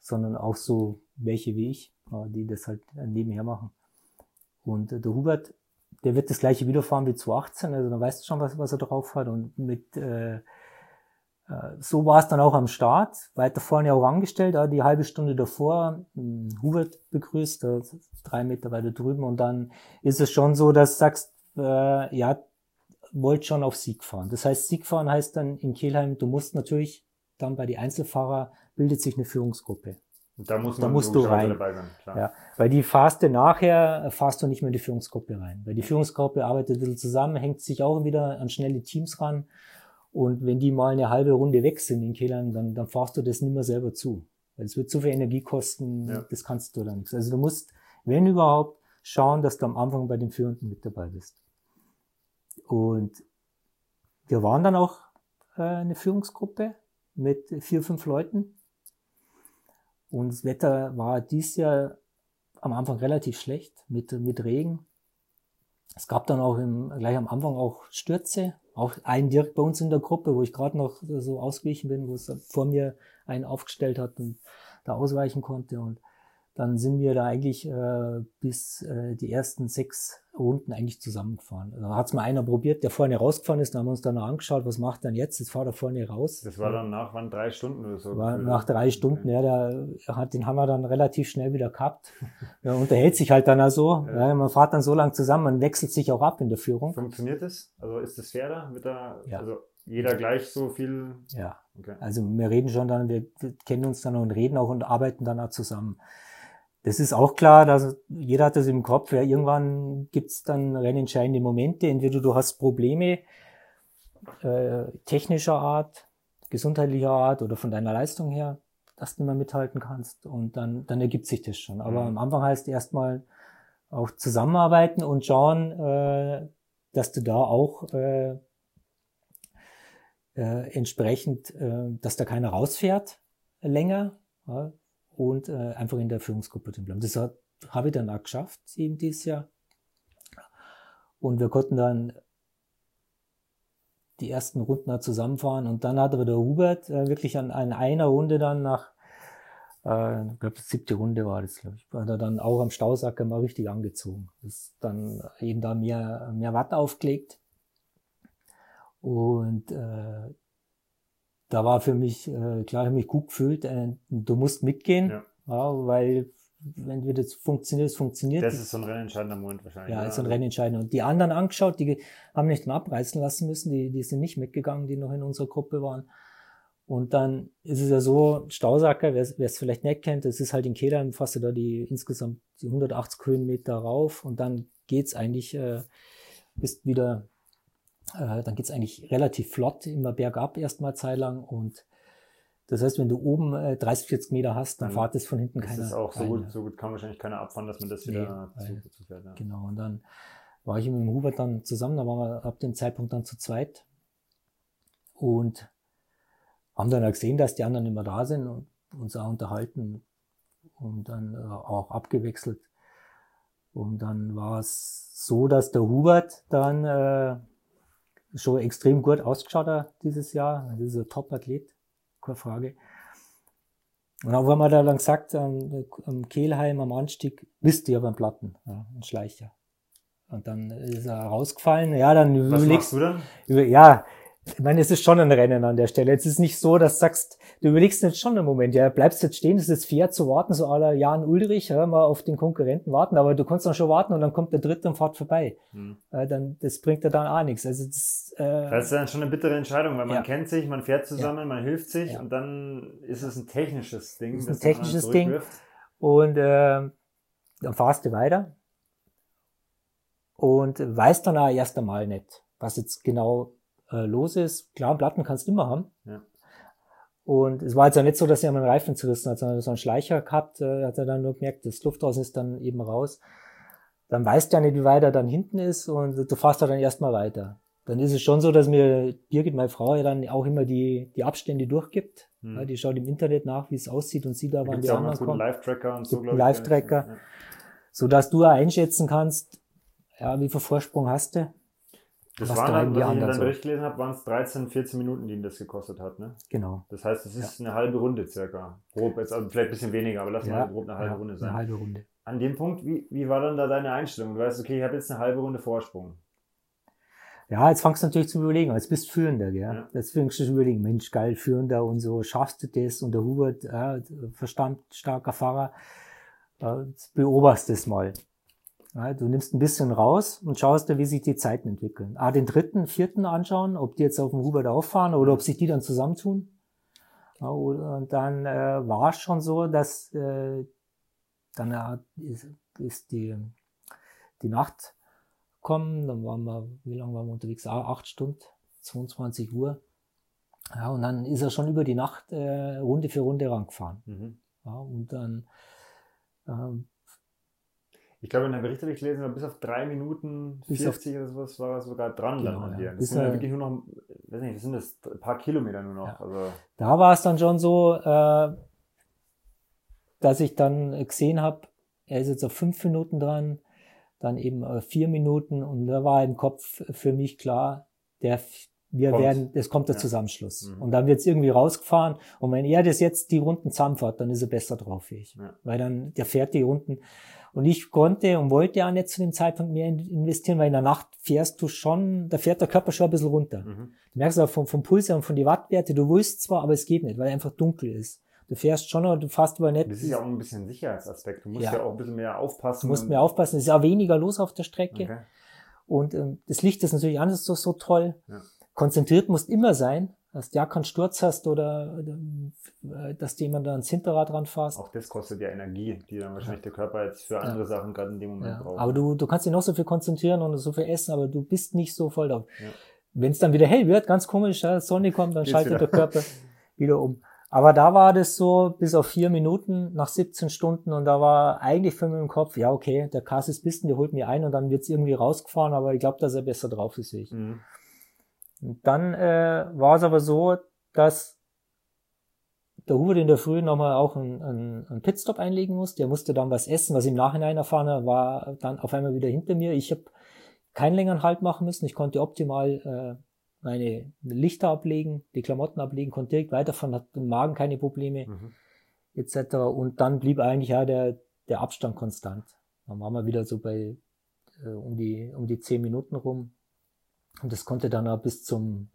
sondern auch so welche wie ich, äh, die das halt nebenher machen. Und äh, der Hubert, der wird das gleiche wiederfahren wie 2018, also dann weißt du schon, was, was er drauf hat. Und mit äh, äh, so war es dann auch am Start, weiter vorne auch angestellt, die halbe Stunde davor, äh, Hubert begrüßt, drei Meter weiter drüben. Und dann ist es schon so, dass du sagst, äh, ja, wollt schon auf Sieg fahren. Das heißt, Sieg fahren heißt dann in Kielheim, du musst natürlich dann bei die Einzelfahrer bildet sich eine Führungsgruppe. Und da, muss da musst du rein. Dabei sein, klar. Ja, weil die Faste nachher fahrst du nicht mehr in die Führungsgruppe rein. Weil die Führungsgruppe arbeitet ein bisschen zusammen, hängt sich auch wieder an schnelle Teams ran. Und wenn die mal eine halbe Runde weg sind in Kehlern, dann, dann fahrst du das nicht mehr selber zu. Weil es wird zu viel Energie kosten, ja. das kannst du dann nicht. Also du musst, wenn überhaupt, schauen, dass du am Anfang bei den Führenden mit dabei bist. Und wir waren dann auch äh, eine Führungsgruppe mit vier, fünf Leuten. Und das Wetter war dies Jahr am Anfang relativ schlecht mit, mit Regen. Es gab dann auch im, gleich am Anfang auch Stürze, auch einen direkt bei uns in der Gruppe, wo ich gerade noch so ausgewichen bin, wo es vor mir einen aufgestellt hat und da ausweichen konnte. Und dann sind wir da eigentlich äh, bis äh, die ersten sechs Runden eigentlich zusammengefahren. Da hat es mal einer probiert, der vorne rausgefahren ist, da haben wir uns dann angeschaut, was macht dann jetzt? Jetzt fahrt er vorne raus. Das war dann nach wann drei Stunden oder so? War nach drei Stunden, ja, der hat, den haben wir dann relativ schnell wieder gehabt. Ja, unterhält sich halt dann also. Ja. ja. man fährt dann so lang zusammen, man wechselt sich auch ab in der Führung. Funktioniert das? Also ist das fair da mit der, ja. also jeder gleich so viel? Ja. Okay. Also wir reden schon dann, wir kennen uns dann und reden auch und arbeiten dann auch zusammen. Das ist auch klar, dass jeder hat das im Kopf. Ja, irgendwann gibt es dann rennentscheidende Momente. Entweder du hast Probleme äh, technischer Art, gesundheitlicher Art oder von deiner Leistung her, dass du nicht mehr mithalten kannst. Und dann, dann ergibt sich das schon. Aber mhm. am Anfang heißt erstmal auch zusammenarbeiten und schauen, äh, dass du da auch äh, äh, entsprechend, äh, dass da keiner rausfährt länger. Ja, und äh, einfach in der Führungsgruppe drin bleiben. Das habe ich dann auch geschafft, eben dieses Jahr. Und wir konnten dann die ersten Runden auch zusammenfahren. Und dann hat aber der Hubert äh, wirklich an, an einer Runde dann nach, äh, ich glaube, siebte Runde war das, glaube ich, hat er dann auch am Stausacker mal richtig angezogen. Das dann eben da mehr, mehr Watt aufgelegt. Und äh, da war für mich, äh, klar, ich habe mich gut gefühlt, äh, du musst mitgehen, ja. ja weil wenn wir das funktioniert, es funktioniert. Das ist so ein rennentscheidender Moment wahrscheinlich. Ja, ja. ist ein rennentscheidender. Und die anderen angeschaut, die haben nicht mehr abreißen lassen müssen, die, die sind nicht mitgegangen, die noch in unserer Gruppe waren. Und dann ist es ja so, Stausacker, wer es vielleicht nicht kennt, das ist halt in Kehlheim, fast du da die insgesamt die 180 Höhenmeter rauf und dann geht's eigentlich, äh, bist wieder äh, dann geht's eigentlich relativ flott immer bergab erstmal Zeit lang und das heißt, wenn du oben äh, 30, 40 Meter hast, dann, dann fahrt es von hinten keiner. Das ist auch so gut, so gut kann wahrscheinlich keiner abfahren, dass man das wieder nee, zu, zu fährt. Ja. Genau, und dann war ich mit dem Hubert dann zusammen, da waren wir ab dem Zeitpunkt dann zu zweit und haben dann gesehen, dass die anderen immer da sind und uns auch unterhalten und dann äh, auch abgewechselt. Und dann war es so, dass der Hubert dann äh, schon extrem gut ausgeschaut dieses Jahr. Das ist ein Top-Athlet, keine Frage. Und auch wenn man da dann gesagt, am, am Kehlheim, am Anstieg, du ja beim Platten, ja, ein Schleicher. Und dann ist er rausgefallen. Ja, dann Was überlegst du dann? Über, ja, ich meine, es ist schon ein Rennen an der Stelle. Jetzt ist nicht so, dass du sagst, du überlegst jetzt schon einen Moment, ja, bleibst jetzt stehen, es ist fair zu warten, so aller Jan Ulrich, ja, mal auf den Konkurrenten warten, aber du kannst dann schon warten und dann kommt der dritte und fährt vorbei. Hm. Äh, dann, das bringt dir dann auch nichts. Also das, äh, das ist dann schon eine bittere Entscheidung, weil man ja. kennt sich, man fährt zusammen, ja. man hilft sich ja. und dann ist es ein technisches Ding. Das ist ein technisches Ding. Und äh, dann fahrst du weiter und weißt dann auch erst einmal nicht, was jetzt genau äh, los ist. Klar, Platten kannst du immer haben. Ja. Und es war jetzt ja nicht so, dass er einen Reifen zerrissen hat, sondern so einen Schleicher gehabt, äh, hat er dann nur gemerkt, das Luft raus ist dann eben raus. Dann weißt du ja nicht, wie weit er dann hinten ist und du fährst dann erstmal weiter. Dann ist es schon so, dass mir Birgit, meine Frau, ja dann auch immer die, die Abstände durchgibt. Hm. Ja, die schaut im Internet nach, wie es aussieht und sieht da, wann die anderen kommen. Live-Tracker und so. Live-Tracker. Ja. So dass du einschätzen kannst, ja, wie viel Vorsprung hast du? Das waren dann, was ich dann so. durchgelesen habe, waren es 13, 14 Minuten, die ihn das gekostet hat, ne? Genau. Das heißt, es ist ja. eine halbe Runde circa. Grob, jetzt, also vielleicht ein bisschen weniger, aber lass ja, mal grob eine halbe ja, Runde sein. Eine halbe Runde. An dem Punkt, wie, wie war dann da deine Einstellung? Du weißt, okay, ich habe jetzt eine halbe Runde Vorsprung. Ja, jetzt fangst du natürlich zu überlegen, jetzt bist du Führender, gell? Ja. Jetzt fängst du zu überlegen, Mensch, geil, Führender und so, schaffst du das? Und der Hubert, ja, Verstand, starker Fahrer, jetzt beobachtest das mal. Ja, du nimmst ein bisschen raus und schaust dir, wie sich die Zeiten entwickeln. Ah, den dritten, vierten anschauen, ob die jetzt auf dem Hubert auffahren oder ob sich die dann zusammentun. Ja, und dann äh, war es schon so, dass äh, dann äh, ist, ist die, die Nacht kommen, dann waren wir, wie lange waren wir unterwegs? Ah, acht Stunden, 22 Uhr. Ja, und dann ist er schon über die Nacht äh, Runde für Runde rangefahren. Mhm. Ja, und dann ähm, ich glaube, in der Bericht habe ich gelesen, bis auf drei Minuten 40 oder sowas war er sogar dran genau, dann an dir. Das sind ja wirklich nur noch, weiß nicht, was sind das, ein paar Kilometer nur noch. Ja. Also da war es dann schon so, äh, dass ich dann gesehen habe, er ist jetzt auf fünf Minuten dran, dann eben auf vier Minuten und da war im Kopf für mich klar, der wir kommt. werden, es kommt der ja. Zusammenschluss. Mhm. Und dann wird es irgendwie rausgefahren. Und wenn er das jetzt die Runden zusammenfährt, dann ist er besser drauf fähig. Ja. Weil dann, der fährt die Runden und ich konnte und wollte auch nicht zu dem Zeitpunkt mehr investieren, weil in der Nacht fährst du schon, da fährt der Körper schon ein bisschen runter. Mhm. Du merkst auch vom, vom Puls her und von den Wattwerte, du willst zwar, aber es geht nicht, weil einfach dunkel ist. Du fährst schon, aber du fährst aber nicht. Das ist ja auch ein bisschen Sicherheitsaspekt. Du musst ja, ja auch ein bisschen mehr aufpassen. Du musst mehr aufpassen. Es ist auch weniger los auf der Strecke. Okay. Und ähm, das Licht ist natürlich anders so, so toll. Ja. Konzentriert musst immer sein dass du ja keinen Sturz hast oder äh, dass du jemand ans Hinterrad ranfährst. Auch das kostet ja Energie, die dann wahrscheinlich ja. der Körper jetzt für andere ja. Sachen gerade in dem Moment braucht. Aber du, du kannst dich noch so viel konzentrieren und so viel essen, aber du bist nicht so voll drauf. Wenn es dann wieder hell wird, ganz komisch, ja, Sonne kommt, dann Geht's schaltet wieder. der Körper wieder um. Aber da war das so bis auf vier Minuten nach 17 Stunden und da war eigentlich für mich im Kopf, ja okay, der Cassis Pisten, der holt mir ein und dann wird's irgendwie rausgefahren, aber ich glaube, dass er besser drauf ist wie ich. Mhm. Dann äh, war es aber so, dass der Hubert in der Früh nochmal auch einen, einen, einen Pitstop einlegen musste. Er musste dann was essen, was im Nachhinein erfahren hat, war dann auf einmal wieder hinter mir. Ich habe keinen längeren Halt machen müssen. Ich konnte optimal äh, meine Lichter ablegen, die Klamotten ablegen, konnte direkt weiterfahren, hat im Magen keine Probleme mhm. etc. Und dann blieb eigentlich ja der, der Abstand konstant. Dann waren wir wieder so bei äh, um die um die zehn Minuten rum. Und das konnte dann auch bis zum,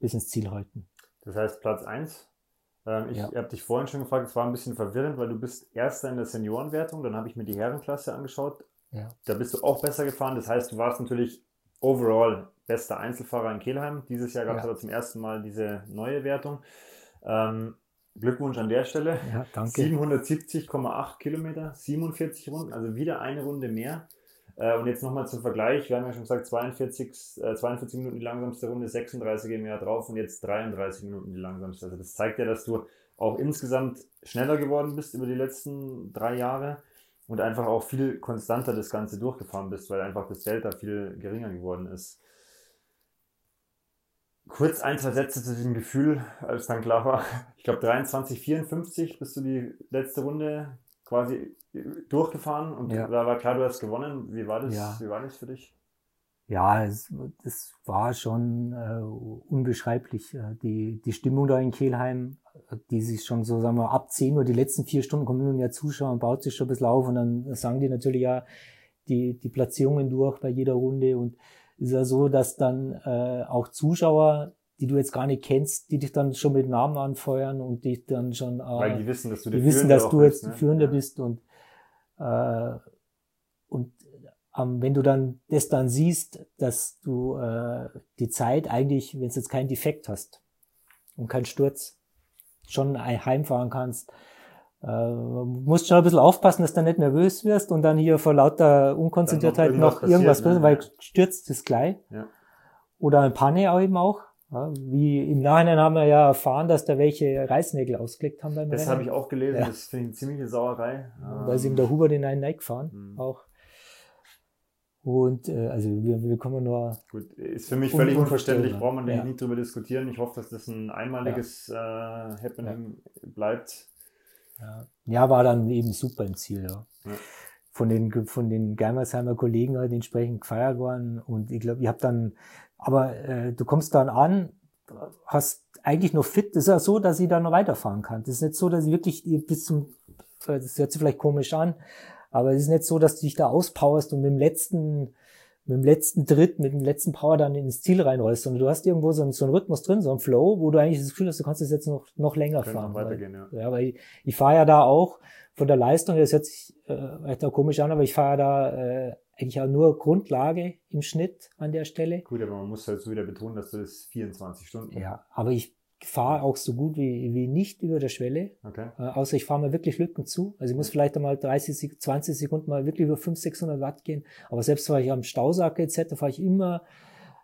bis ins Ziel halten. Das heißt Platz 1. Ähm, ich ja. habe dich vorhin schon gefragt, es war ein bisschen verwirrend, weil du bist Erster in der Seniorenwertung, dann habe ich mir die Herrenklasse angeschaut. Ja. Da bist du auch besser gefahren. Das heißt, du warst natürlich overall bester Einzelfahrer in Kelheim. Dieses Jahr gab es ja. aber zum ersten Mal diese neue Wertung. Ähm, Glückwunsch an der Stelle. Ja, danke. 770,8 Kilometer, 47 Runden, also wieder eine Runde mehr. Äh, und jetzt nochmal zum Vergleich, wir haben ja schon gesagt, 42, äh, 42 Minuten die langsamste Runde, 36 im Jahr drauf und jetzt 33 Minuten die langsamste. Also das zeigt ja, dass du auch insgesamt schneller geworden bist über die letzten drei Jahre und einfach auch viel konstanter das Ganze durchgefahren bist, weil einfach das Delta viel geringer geworden ist. Kurz ein, zwei Sätze zu diesem Gefühl, als dann klar war, ich glaube 23, 54 bist du die letzte Runde quasi durchgefahren und Ja. da war klar, du hast gewonnen. Wie war das, Ja. wie war das für dich? Ja, es, es war schon äh, unbeschreiblich. Äh, die, die Stimmung da in Kelheim, äh, die sich schon so, sagen wir, ab 10 Uhr, die letzten vier Stunden kommen immer mehr Zuschauer und baut sich schon ein bisschen auf und dann sagen die natürlich ja die, die Platzierungen durch bei jeder Runde und es ist ja so, dass dann äh, auch Zuschauer, die du jetzt gar nicht kennst, die dich dann schon mit Namen anfeuern und dich dann schon äh, Weil die wissen, dass du der die wissen, dass du bist, jetzt ne? Führender Ja. bist und, äh, und ähm, wenn du dann das dann siehst, dass du äh, die Zeit eigentlich, wenn du jetzt keinen Defekt hast und keinen Sturz, schon heimfahren kannst, äh, musst schon ein bisschen aufpassen, dass du nicht nervös wirst und dann hier vor lauter Unkonzentriertheit noch noch irgendwas, irgendwas passiert, ne? weil stürzt es gleich. Ja. Oder ein Panne auch eben auch. Ja, wie im Nachhinein haben wir ja erfahren, dass da welche Reißnägel ausgelegt haben beim Das habe ich auch gelesen, Ja. das finde ich eine ziemliche Sauerei. Da ist ihm der Huber den einen Nike gefahren, Mhm. auch. Und äh, also wir, wir kommen nur, Gut, ist für mich Un- völlig unverständlich, braucht man Ja. nicht drüber diskutieren. Ich hoffe, dass das ein einmaliges äh, Happening bleibt. ja, ja, war dann eben super im Ziel, ja. Ja. Von den von den Geimersheimer Kollegen halt entsprechend gefeiert worden. Und ich glaube, ich habe dann, aber äh, du kommst dann an, hast eigentlich noch fit. Das ist ja so, dass ich dann noch weiterfahren kann. Das ist nicht so, dass ich wirklich bis zum, das hört sich vielleicht komisch an, aber es ist nicht so, dass du dich da auspowerst und mit dem letzten, mit dem letzten Tritt, mit dem letzten Power dann ins Ziel reinrollst, sondern du hast irgendwo so einen, so einen Rhythmus drin, so einen Flow, wo du eigentlich das Gefühl hast, du kannst es jetzt noch, noch länger Könnte fahren. weil- weitergehen, ja. ja, weil ich, ich fahre ja da auch von der Leistung, das hört sich äh, vielleicht auch komisch an, aber ich fahre da äh, eigentlich auch nur Grundlage im Schnitt an der Stelle. Gut, aber man muss halt so wieder betonen, dass du das 24 Stunden. Ja, aber ich fahre auch so gut wie, wie nicht über der Schwelle, Okay. äh, außer ich fahre mal wirklich Lücken zu. Also ich muss vielleicht einmal 30, Sek- 20 Sekunden mal wirklich über 500, 600 Watt gehen. Aber selbst fahre ich am Stausack etc., fahre ich immer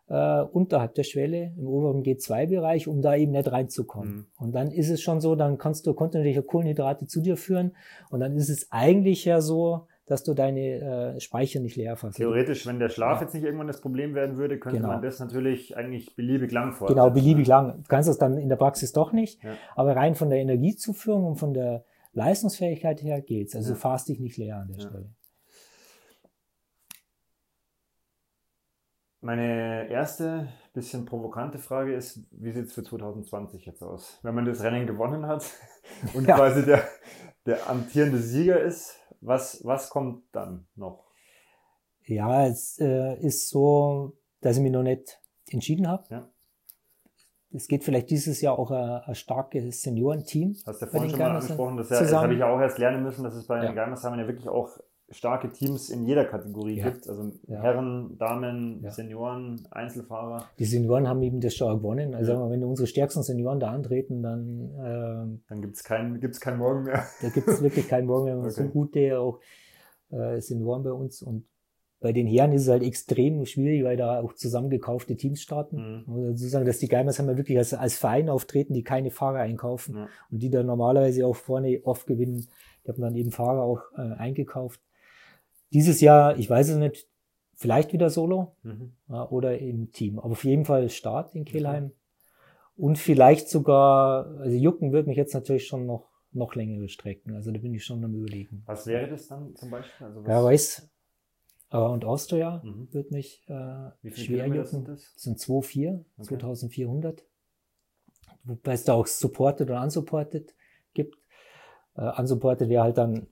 äh, unterhalb der Schwelle im oberen G2-Bereich, um da eben nicht reinzukommen. Mhm. Und dann ist es schon so, dann kannst du kontinuierliche Kohlenhydrate zu dir führen und dann ist es eigentlich ja so, dass du deine äh, Speicher nicht leer fährst. Theoretisch, wenn der Schlaf Ja. jetzt nicht irgendwann das Problem werden würde, könnte Genau. man das natürlich eigentlich beliebig lang fortsetzen. Genau, beliebig lang. Du kannst das dann in der Praxis doch nicht, Ja. aber rein von der Energiezuführung und von der Leistungsfähigkeit her geht's. Also Ja. du fahrst dich nicht leer an der Ja. Stelle. Meine erste, bisschen provokante Frage ist, wie sieht es für 2020 jetzt aus? Wenn man das Rennen gewonnen hat und quasi der, der amtierende Sieger ist, was, was kommt dann noch? Ja, es äh, ist so, dass ich mich noch nicht entschieden habe. Ja. Es geht vielleicht dieses Jahr auch ein, ein starkes Seniorenteam. Hast du ja vorhin schon mal angesprochen, das, ja, das habe ich ja auch erst lernen müssen, dass es bei Ja. den Geimersheimern ja wirklich auch starke Teams in jeder Kategorie Ja. gibt. Also Ja. Herren, Damen, Ja. Senioren, Einzelfahrer. Die Senioren haben eben das schon gewonnen. Also Ja. wenn unsere stärksten Senioren da antreten, dann ähm, Dann gibt es kein, gibt's kein Morgen mehr. da gibt es wirklich keinen Morgen. Wir haben so Okay. gute auch äh, Senioren bei uns. Und bei den Herren ist es halt extrem schwierig, weil da auch zusammengekaufte Teams starten. Mhm. Man muss dazu sagen, dass die Geimersheim wirklich als, als Verein auftreten, die keine Fahrer einkaufen Ja. und die dann normalerweise auch vorne oft gewinnen. Die haben dann eben Fahrer auch äh, eingekauft. Dieses Jahr, ich weiß es nicht, vielleicht wieder solo Mhm. ja, oder im Team. Aber auf jeden Fall Start in Kelheim. Und vielleicht sogar, also Jucken wird mich jetzt natürlich schon noch, noch längere Strecken. Also da bin ich schon am überlegen. Was wäre das dann zum Beispiel? Also was, Ja, weiß, und Austria Mhm. wird mich äh, Wie viele schwer jucken. sind das? Das sind 2,4, Okay. 2400. Wobei es da auch supported und unsupported gibt. Äh, unsupported wäre halt dann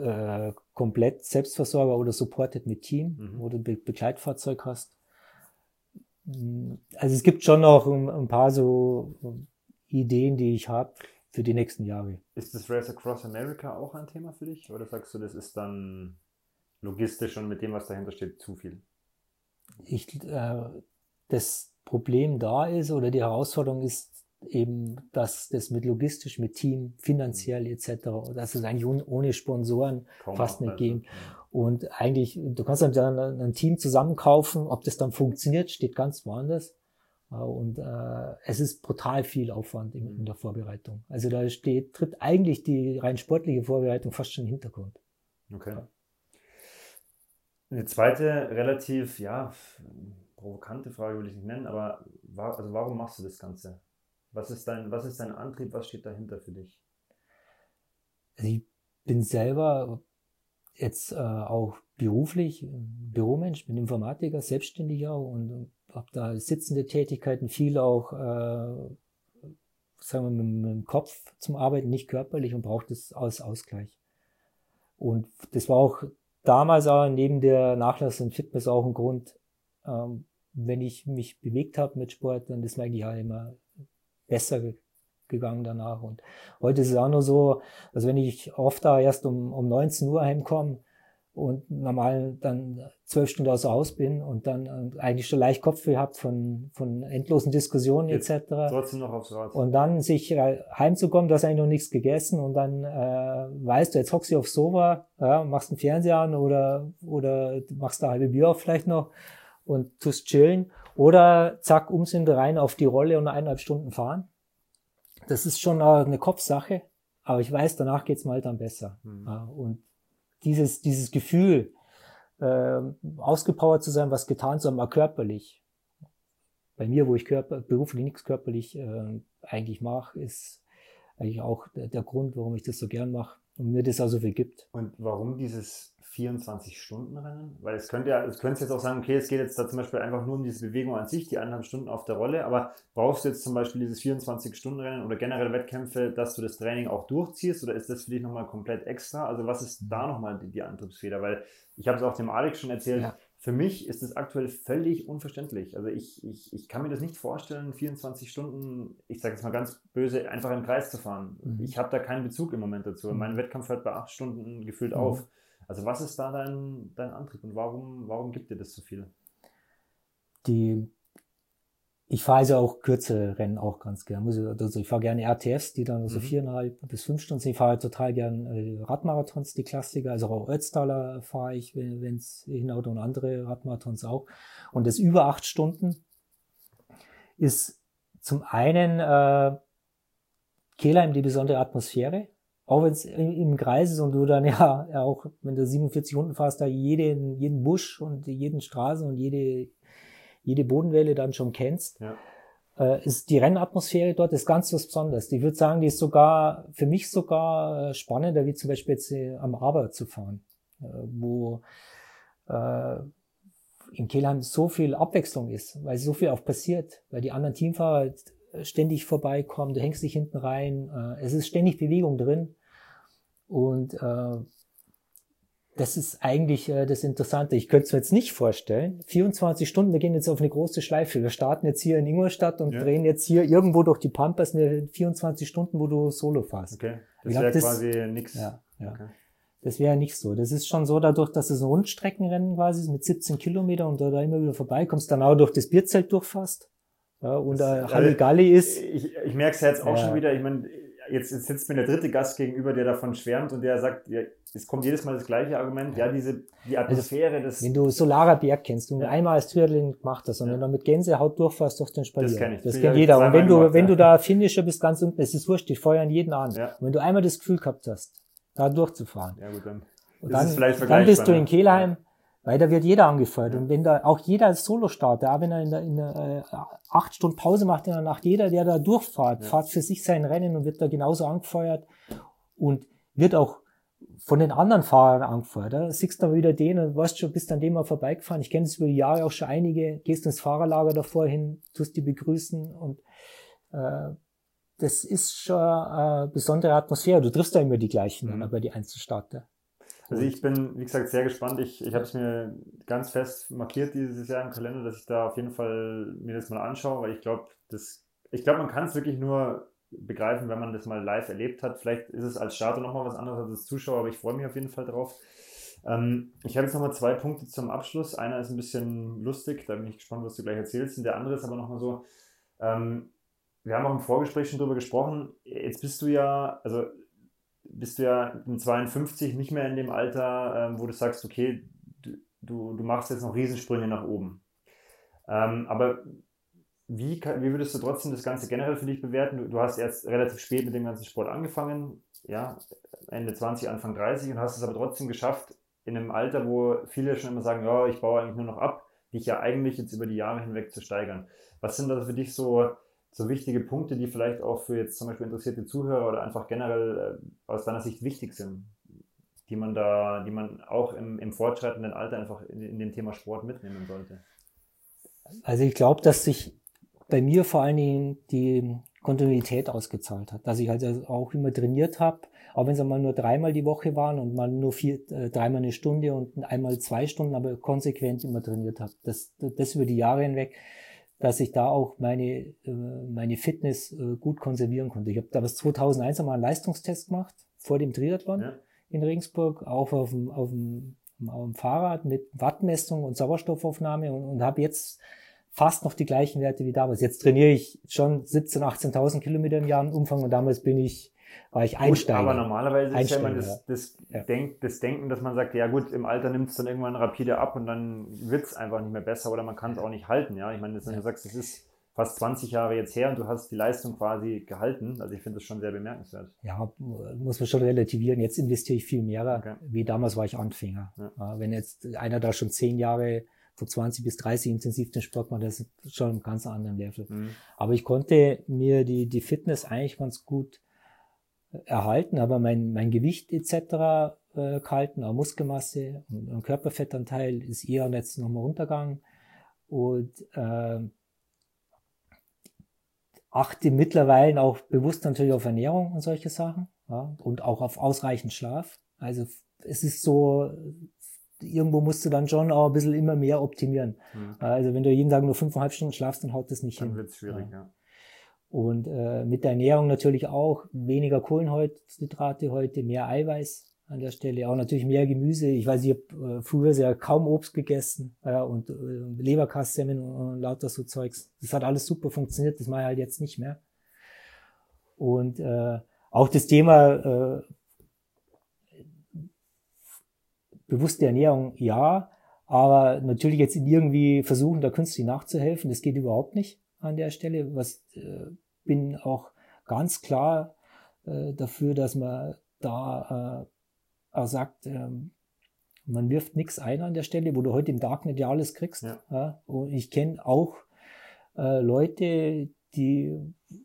äh, komplett Selbstversorger oder supported mit Team, Mhm. wo du Be Begleitfahrzeug hast. Mm, Also es gibt schon noch ein, ein paar so Ideen, die ich habe für die nächsten Jahre. Ist das Race Across America auch ein Thema für dich? Oder sagst du, das ist dann logistisch und mit dem, was dahinter steht, zu viel? ich, äh, das Problem da ist oder die Herausforderung ist eben, dass das mit logistisch, mit Team, finanziell etc., dass es eigentlich ohne Sponsoren Kaum fast nicht gehen. ist. Und eigentlich, du kannst dann ein, Team zusammenkaufen, ob das dann funktioniert, steht ganz woanders. Äh, Und äh, es ist brutal viel Aufwand in, in der Vorbereitung. Also da steht, tritt eigentlich die rein sportliche Vorbereitung fast schon im Hintergrund. Okay. Eine zweite, relativ, ja, provokante Frage will ich nicht nennen, aber wa also warum machst du das Ganze? Was ist dein, was ist dein Antrieb? Was steht dahinter für dich? Also ich bin selber jetzt äh, auch beruflich Büromensch, bin Informatiker, Selbstständiger und habe da sitzende Tätigkeiten, viel auch, äh, sagen wir, mit, mit dem Kopf zum Arbeiten, nicht körperlich und brauche das als Ausgleich. Und das war auch damals auch neben der Nachlass und Fitness auch ein Grund, ähm, wenn ich mich bewegt habe mit Sport, dann ist mir eigentlich auch immer besser gegangen danach. Und heute ist es auch nur so, dass wenn ich oft da erst um, um 19 Uhr heimkomme und normal dann zwölf Stunden außer Haus bin und dann äh, eigentlich schon leicht Kopfweh habt von, von endlosen Diskussionen etc. Trotzdem noch aufs Rad. Und dann sich heimzukommen, du hast eigentlich noch nichts gegessen und dann äh, weißt du, jetzt hockst du aufs Sofa, ja, machst einen Fernseher an oder, oder machst da halbe Bier auf vielleicht noch und tust chillen. Oder zack, umsinn rein auf die Rolle und eineinhalb Stunden fahren. Das ist schon eine Kopfsache, aber ich weiß, danach geht's mal dann besser. Mhm. Und dieses, dieses Gefühl, äh, ausgepowert zu sein, was getan zu haben, auch körperlich. Bei mir, wo ich körper, beruflich nichts körperlich äh, eigentlich mache, ist eigentlich auch der, der Grund, warum ich das so gern mache und mir das auch so viel gibt. Und warum dieses 24-Stunden-Rennen? Weil es könnte ja, es könnte jetzt auch sagen, okay, es geht jetzt da zum Beispiel einfach nur um diese Bewegung an sich, die eineinhalb Stunden auf der Rolle, aber brauchst du jetzt zum Beispiel dieses 24-Stunden-Rennen oder generell Wettkämpfe, dass du das Training auch durchziehst oder ist das für dich nochmal komplett extra? Also was ist da nochmal die, die Antriebsfeder? Weil ich habe es auch dem Alex schon erzählt, ja. Für mich ist es aktuell völlig unverständlich. Also ich, ich, ich kann mir das nicht vorstellen, 24 Stunden, ich sage jetzt mal ganz böse, einfach im Kreis zu fahren. Mhm. Ich habe da keinen Bezug im Moment dazu. Mhm. Mein Wettkampf hört bei acht Stunden gefühlt mhm. auf. Also was ist da dein, dein Antrieb und warum, warum gibt dir das so viel? Die, ich fahre also auch kürzere Rennen auch ganz gerne. Also ich fahre gerne RTFs, die dann so mhm. viereinhalb bis fünf Stunden sind. Ich fahre total gerne äh, Radmarathons, die Klassiker. Also auch Ötztaler fahre ich, wenn es hinhaut und andere Radmarathons auch. Und das über acht Stunden ist zum einen äh, Kehlheim die besondere Atmosphäre auch wenn es im Kreis ist und du dann ja, ja auch, wenn du 47 Runden fährst, da jeden, jeden Busch und jeden Straßen und jede, jede Bodenwelle dann schon kennst, ja. äh, ist die Rennatmosphäre dort ist ganz was Besonderes. Ich würde sagen, die ist sogar, für mich sogar äh, spannender, wie zum Beispiel jetzt äh, am Aber zu fahren, äh, wo äh, in Kelheim so viel Abwechslung ist, weil so viel auch passiert, weil die anderen Teamfahrer ständig vorbeikommen, du hängst dich hinten rein, äh, es ist ständig Bewegung drin und äh, das ist eigentlich äh, das Interessante. Ich könnte es mir jetzt nicht vorstellen. 24 Stunden, wir gehen jetzt auf eine große Schleife. Wir starten jetzt hier in Ingolstadt und ja. drehen jetzt hier irgendwo durch die Pampas eine 24 Stunden, wo du Solo fährst. Okay, das wäre quasi nichts. Ja, ja. Okay. Das wäre nicht so. Das ist schon so dadurch, dass es ein Rundstreckenrennen quasi ist mit 17 Kilometern und da, da immer wieder vorbeikommst, dann auch durch das Bierzelt durchfasst. Ja, und da Halligalli ist. Ich, ich merke es ja jetzt auch ja. schon wieder. Ich meine, jetzt, jetzt sitzt mir der dritte Gast gegenüber, der davon schwärmt und der sagt, ja, es kommt jedes Mal das gleiche Argument, ja, diese, die Atmosphäre des. Wenn du Solarer Berg kennst und ja. einmal als Triathlon gemacht hast und ja. wenn du mit Gänsehaut durchfährst durch den Spalier. Das kenn ich. Das kennt jeder. Und wenn du, gemacht, wenn ja. du da Finisher bist, ganz unten, es ist wurscht, die feuern jeden an. Ja. Und wenn du einmal das Gefühl gehabt hast, da durchzufahren. Ja, gut, dann. Und dann, dann bist du in Kehlheim weil da wird jeder angefeuert. Und wenn da auch jeder als Solo-Starter, auch wenn er in der, in der äh, acht Stunden Pause macht in der Nacht, jeder, der da durchfahrt, ja. fährt für sich sein Rennen und wird da genauso angefeuert und wird auch von den anderen Fahrern angefeuert. Da siehst du dann wieder den und weißt schon, bist an dem mal vorbeigefahren. Ich kenne es über die Jahre auch schon einige, gehst ins Fahrerlager davor hin, tust die begrüßen und äh, das ist schon eine besondere Atmosphäre. Du triffst da immer die gleichen, mhm. aber die Einzelstarter. Also ich bin, wie gesagt, sehr gespannt. Ich, ich habe es mir ganz fest markiert dieses Jahr im Kalender, dass ich da auf jeden Fall mir das mal anschaue, weil ich glaube, das, ich glaube, man kann es wirklich nur begreifen, wenn man das mal live erlebt hat. Vielleicht ist es als Starter nochmal was anderes als als Zuschauer, aber ich freue mich auf jeden Fall drauf. Ähm, ich habe jetzt nochmal zwei Punkte zum Abschluss. Einer ist ein bisschen lustig, da bin ich gespannt, was du gleich erzählst. Und der andere ist aber nochmal so, ähm, wir haben auch im Vorgespräch schon drüber gesprochen. Jetzt bist du ja, also bist du ja mit 52 nicht mehr in dem Alter, ähm, wo du sagst, okay, du, du machst jetzt noch Riesensprünge nach oben. Ähm, aber wie, wie würdest du trotzdem das Ganze generell für dich bewerten? Du, du, hast erst relativ spät mit dem ganzen Sport angefangen, ja, Ende 20, Anfang 30 und hast es aber trotzdem geschafft, in einem Alter, wo viele schon immer sagen, ja, ich baue eigentlich nur noch ab, dich ja eigentlich jetzt über die Jahre hinweg zu steigern. Was sind da für dich so so wichtige Punkte, die vielleicht auch für jetzt zum Beispiel interessierte Zuhörer oder einfach generell äh, aus deiner Sicht wichtig sind? die man da, die man auch im, im fortschreitenden Alter einfach in, in dem Thema Sport mitnehmen sollte? Also ich glaube, dass sich bei mir vor allen Dingen die Kontinuität ausgezahlt hat, dass ich also auch immer trainiert habe, auch wenn es einmal nur dreimal die Woche waren und mal nur vier, äh, dreimal eine Stunde und einmal zwei Stunden, aber konsequent immer trainiert habe. Das, das über die Jahre hinweg, dass ich da auch meine, äh, meine Fitness äh, gut konservieren konnte. Ich habe da was 2001 einmal einen Leistungstest gemacht vor dem Triathlon ja. in Regensburg, auch auf dem, auf dem, auf dem Fahrrad mit Wattmessung und Sauerstoffaufnahme und, und habe jetzt fast noch die gleichen Werte wie damals. Jetzt trainiere ich schon 17.000, 18.000 Kilometer im Jahr im Umfang und damals bin ich, war ich Einsteiger. Gut, aber normalerweise ist ja immer das, das, ja. Denk, das Denken, dass man sagt, ja gut, im Alter nimmt es dann irgendwann rapide ab und dann wird es einfach nicht mehr besser oder man kann es auch nicht halten. Ja, ich meine, dass ja. du sagst, das ist fast 20 Jahre jetzt her und du hast die Leistung quasi gehalten. Also ich finde das schon sehr bemerkenswert. Ja, muss man schon relativieren. Jetzt investiere ich viel mehr. Okay. Wie damals war ich Anfänger. Ja. Wenn jetzt einer da schon zehn Jahre von 20 bis 30 intensiv den Sport macht, das ist schon ein ganz anderen Level. Mhm. Aber ich konnte mir die, die Fitness eigentlich ganz gut erhalten, aber mein, mein Gewicht etc. Äh, gehalten, auch Muskelmasse und, und Körperfettanteil ist eher jetzt nochmal runtergegangen und äh, achte mittlerweile auch bewusst natürlich auf Ernährung und solche Sachen ja, und auch auf ausreichend Schlaf. Also es ist so irgendwo musst du dann schon auch ein bisschen immer mehr optimieren. Mhm. Also wenn du jeden Tag nur fünfeinhalb Stunden schlafst, dann haut das nicht dann hin. Dann wird es schwierig, ja. ja. Und äh, mit der Ernährung natürlich auch weniger Kohlenhydrate heute, mehr Eiweiß an der Stelle, auch natürlich mehr Gemüse. Ich weiß, ich habe äh, früher sehr kaum Obst gegessen äh, und äh, Leberkastsemmeln und, und lauter so Zeugs. Das hat alles super funktioniert, das mache ich halt jetzt nicht mehr. Und äh, auch das Thema äh, bewusste Ernährung ja, aber natürlich jetzt irgendwie versuchen, da künstlich nachzuhelfen, das geht überhaupt nicht an der Stelle. Was äh, bin auch ganz klar äh, dafür, dass man da äh, auch sagt, äh, man wirft nichts ein an der Stelle, wo du heute im Darknet ja alles kriegst. Ja. ja? Und ich kenne auch äh, Leute, die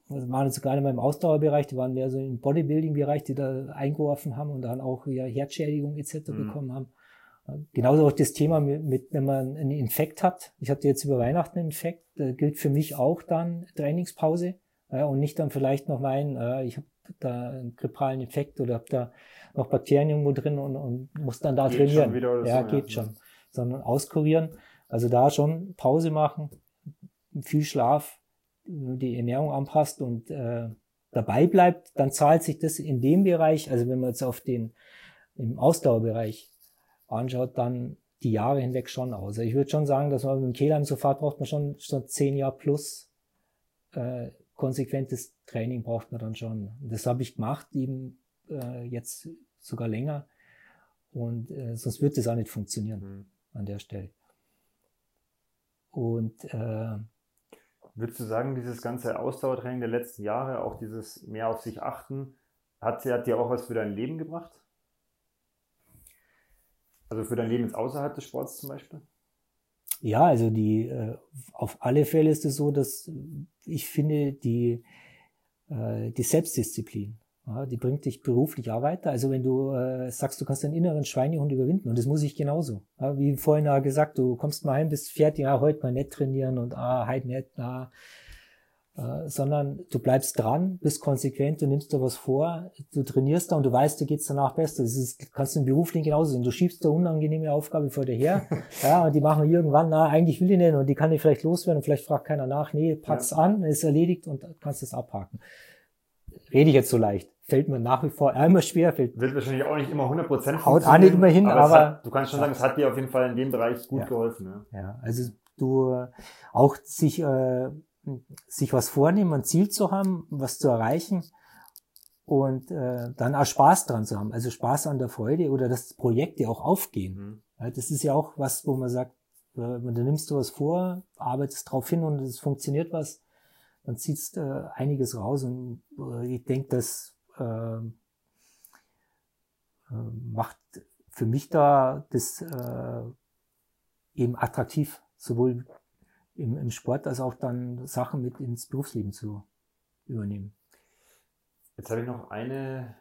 waren jetzt gerade in meinem Ausdauerbereich, die waren mehr so im Bodybuilding-Bereich, die da eingeworfen haben und dann auch ja Herzschädigung etc. Mhm. bekommen haben. Genauso auch das Thema mit, mit, wenn man einen Infekt hat. Ich hatte jetzt über Weihnachten einen Infekt, da gilt für mich auch dann Trainingspause ja, und nicht dann vielleicht noch meinen, äh, ich habe da einen grippalen Infekt oder habe da noch Bakterien irgendwo drin und, und muss dann da geht trainieren. ja, so, geht ja. schon. Sondern auskurieren. Also da schon Pause machen, viel Schlaf, die Ernährung anpasst und äh, dabei bleibt, dann zahlt sich das in dem Bereich, also wenn man jetzt auf den im Ausdauerbereich anschaut, dann die Jahre hinweg schon aus. Also ich würde schon sagen, dass man mit dem Kehlheim so fahrt, braucht man schon, schon zehn Jahre plus äh, konsequentes Training braucht man dann schon. Das habe ich gemacht, eben äh, jetzt sogar länger. Und äh, sonst wird das auch nicht funktionieren mhm. an der Stelle. Und äh, Würdest du sagen, dieses ganze Ausdauertraining der letzten Jahre, auch dieses mehr auf sich achten, hat, hat dir auch was für dein Leben gebracht? Also für dein Leben jetzt außerhalb des Sports zum Beispiel? Ja, also die äh, auf alle Fälle ist es so, dass ich finde, die, äh, die Selbstdisziplin, ja, die bringt dich beruflich auch weiter. Also wenn du äh, sagst, du kannst deinen inneren Schweinehund überwinden, und das muss ich genauso. Ja, wie vorhin ja gesagt, du kommst mal heim, bist fertig, ja, heute mal nicht trainieren und ah, heute nicht, ah, äh, sondern du bleibst dran, bist konsequent, du nimmst dir was vor, du trainierst da und du weißt, dir geht's danach besser. Das ist, kannst du im Beruflichen genauso sehen. Du schiebst da unangenehme Aufgabe vor dir her, ja, und die machen irgendwann, na, eigentlich will ich nicht und die kann ich vielleicht loswerden und vielleicht fragt keiner nach, nee, pack's ja. an, ist erledigt und kannst es abhaken. Rede ich jetzt so leicht. Fällt mir nach wie vor immer schwer. Fällt Wird wahrscheinlich auch nicht immer 100 Prozent Haut auch nicht immer hin, aber, aber hat, du kannst schon sagen, es hat dir auf jeden Fall in dem Bereich gut ja. geholfen. Ja. ja, also du auch sich äh, sich was vornehmen, ein Ziel zu haben, was zu erreichen und äh, dann auch Spaß dran zu haben, also Spaß an der Freude oder dass Projekte auch aufgehen. Mhm. Ja, das ist ja auch was, wo man sagt, äh, du nimmst du was vor, arbeitest drauf hin und es funktioniert was, dann ziehst äh, einiges raus und äh, ich denke, das äh, äh, macht für mich da das äh, eben attraktiv, sowohl im, im Sport als auch dann Sachen mit ins Berufsleben zu übernehmen. Jetzt habe ich noch eine,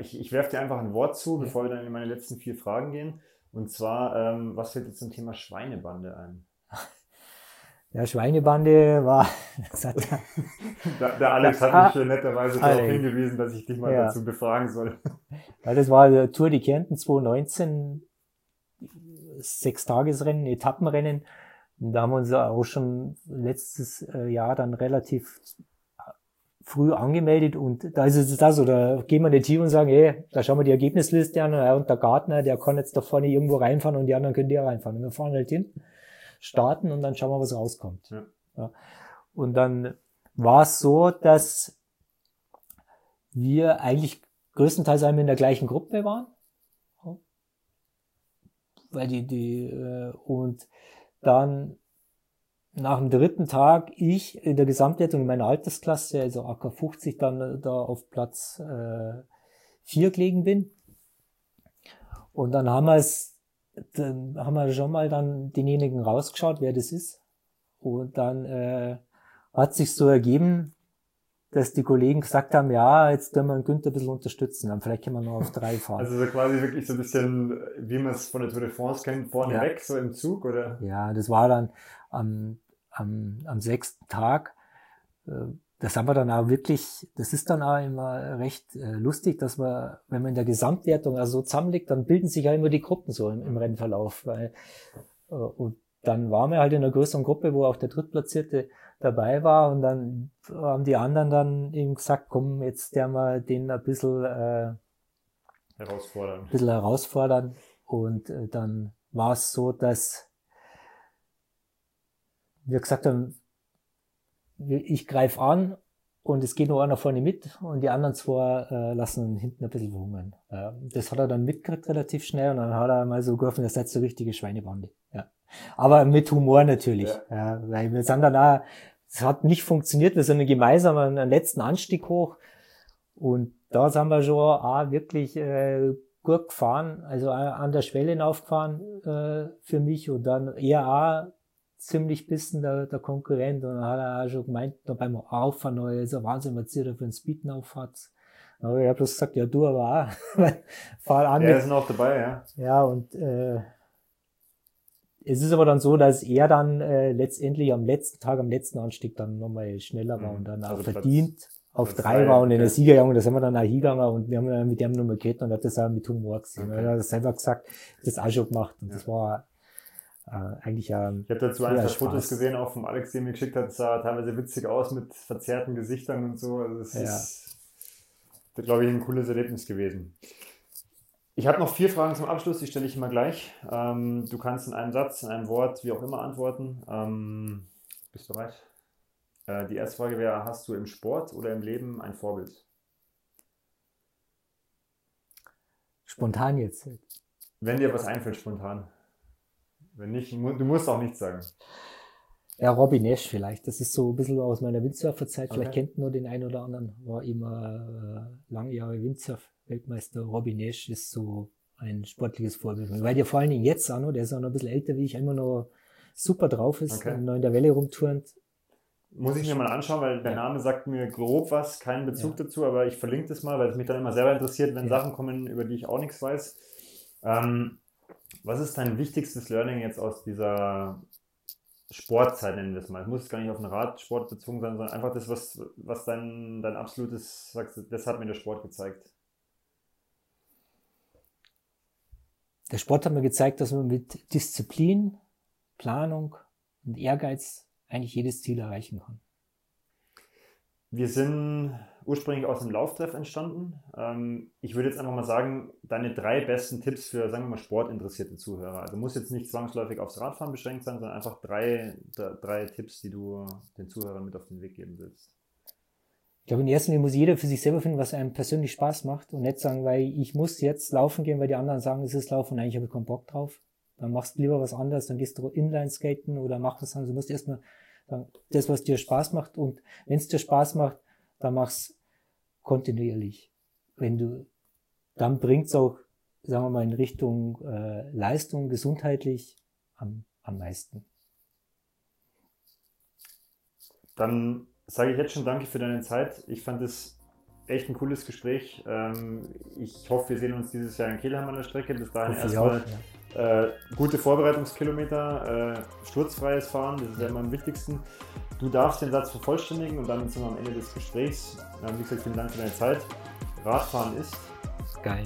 ich, ich werfe dir einfach ein Wort zu, bevor wir dann in meine letzten vier Fragen gehen. Und zwar, ähm, was fällt dir zum Thema Schweinebande ein? Ja, Schweinebande war. der, der, Alex hat mich schon netterweise darauf hingewiesen, dass ich dich mal ja. dazu befragen soll. Ja, das war der Tour de Kärnten 2019, Sechstagesrennen, Etappenrennen. Und da haben wir uns auch schon letztes äh, Jahr dann relativ früh angemeldet und da ist es das, oder gehen wir in die Team und sagen, hey, da schauen wir die Ergebnisliste an und der Gartner, der kann jetzt da vorne irgendwo reinfahren und die anderen können da reinfahren. Und wir fahren halt hin, starten und dann schauen wir, was rauskommt. Ja. Ja. Und dann war es so, dass wir eigentlich größtenteils einmal in der gleichen Gruppe waren. Weil die, die, äh, und dann nach dem dritten Tag ich in der Gesamtwertung in meiner Altersklasse, also AK 50, dann äh, da auf Platz äh, 4 gelegen bin. Und dann haben wir es, dann haben wir schon mal dann denjenigen rausgeschaut, wer das ist. Und dann äh, hat sich so ergeben, dass die Kollegen gesagt haben, ja, jetzt können wir den Günther ein bisschen unterstützen, dann vielleicht können wir noch auf drei fahren. Also so quasi wirklich so ein bisschen, wie man es von der Tour de France kennt, vorne ja. weg, so im Zug, oder? Ja, das war dann am, am, am sechsten Tag. Äh, das haben wir dann auch wirklich, das ist dann auch immer recht äh, lustig, dass man, wenn man in der Gesamtwertung also so zusammenliegt, dann bilden sich ja immer die Gruppen so im, im Rennverlauf. Weil, äh, und dann waren wir halt in einer größeren Gruppe, wo auch der Drittplatzierte dabei war und dann haben die anderen dann eben gesagt, komm, jetzt der mal den ein bisschen äh, herausfordern. Ein bisschen herausfordern. Und äh, dann war es so, dass wir gesagt haben, ich greife an und es geht nur einer vorne mit und die anderen zwei äh, lassen hinten ein bisschen verhungern. Äh, das hat er dann mitgekriegt relativ schnell und dann hat er mal so gerufen, das ist jetzt eine richtige Schweinebande. Ja. Aber mit Humor natürlich. Ja. ja weil wir sind dann auch es hat nicht funktioniert. Wir sind gemeinsam an den letzten Anstieg hoch und da sind wir schon auch wirklich äh, gut gefahren, also an der Schwelle aufgefahren äh, für mich und dann eher auch ziemlich bisschen der, der Konkurrent und dann hat er auch schon gemeint, da beim Auffahren, ist ein Wahnsinn, was ihr da für einen Speed auffahrt. Aber ich habe bloß gesagt, ja, du aber auch. Fahr an. Ja, sind auch dabei, ja. Ja, und äh, es ist aber dann so, dass er dann äh, letztendlich am letzten Tag, am letzten Anstieg dann nochmal schneller war mhm. und dann auch also verdient Platz, auf Platz drei war und in der Siegerjagd, da sind wir dann auch hingegangen und wir haben dann mit dem nochmal geredet und hat das auch mit Humor gesehen. Okay. Er hat selber gesagt, das auch schon gemacht und ja. das war äh, eigentlich ja. Ich habe dazu ein, zwei Fotos gesehen, auch vom Alex, den mir geschickt hat, sah teilweise witzig aus mit verzerrten Gesichtern und so. Also es ja. ist, glaube ich, ein cooles Erlebnis gewesen. Ich habe noch vier Fragen zum Abschluss, die stelle ich immer gleich. Ähm, du kannst in einem Satz, in einem Wort, wie auch immer antworten. Ähm, bist du bereit? Äh, die erste Frage wäre, hast du im Sport oder im Leben ein Vorbild? Spontan jetzt. Wenn dir was einfällt, spontan. Wenn nicht, du musst auch nichts sagen. Ja, Robin Nash vielleicht. Das ist so ein bisschen aus meiner Windsurferzeit. Okay. Vielleicht kennt nur den einen oder anderen. War immer äh, lange Jahre Windsurf Weltmeister Robin Nash ist so ein sportliches Vorbild. Weil der vor allen Dingen jetzt auch noch, der ist auch noch ein bisschen älter wie ich, immer noch super drauf ist, okay. noch in der Welle rumturnt. Muss ich mir mal anschauen, weil der Name sagt mir grob was, keinen Bezug ja. dazu, aber ich verlinke das mal, weil es mich dann immer selber interessiert, wenn ja. Sachen kommen, über die ich auch nichts weiß. Ähm, was ist dein wichtigstes Learning jetzt aus dieser Sportzeit, nennen wir es mal? Es muss gar nicht auf den Radsport bezogen sein, sondern einfach das, was, was dein, dein absolutes, sagst das hat mir der Sport gezeigt. Der Sport hat mir gezeigt, dass man mit Disziplin, Planung und Ehrgeiz eigentlich jedes Ziel erreichen kann. Wir sind ursprünglich aus dem Lauftreff entstanden. Ähm, ich würde jetzt einfach mal sagen, deine drei besten Tipps für, sagen wir mal, sportinteressierte Zuhörer. Also muss jetzt nicht zwangsläufig aufs Radfahren beschränkt sein, sondern einfach drei, drei Tipps, die du den Zuhörern mit auf den Weg geben willst. Ich glaube, in erster Linie muss jeder für sich selber finden, was einem persönlich Spaß macht und nicht sagen, weil ich muss jetzt laufen gehen, weil die anderen sagen, es ist Laufen und eigentlich habe ich keinen Bock drauf. Dann machst du lieber was anderes, dann gehst du Inline-Skaten oder mach was anderes. Du musst erstmal sagen, das, was dir Spaß macht und wenn es dir Spaß macht, dann mach's kontinuierlich. Wenn du, dann bringt's auch, sagen wir mal, in Richtung äh, Leistung, gesundheitlich am, am meisten. Dann sage ich jetzt schon danke für deine Zeit. Ich fand es echt ein cooles Gespräch. Ähm, ich hoffe, wir sehen uns dieses Jahr in Kelheim an der Strecke. Bis dahin erstmal ja. äh, gute Vorbereitungskilometer, äh, sturzfreies Fahren, das ist ja immer am wichtigsten. Du darfst den Satz vervollständigen und dann sind wir am Ende des Gesprächs. Ähm, wie gesagt, vielen Dank für deine Zeit. Radfahren ist geil.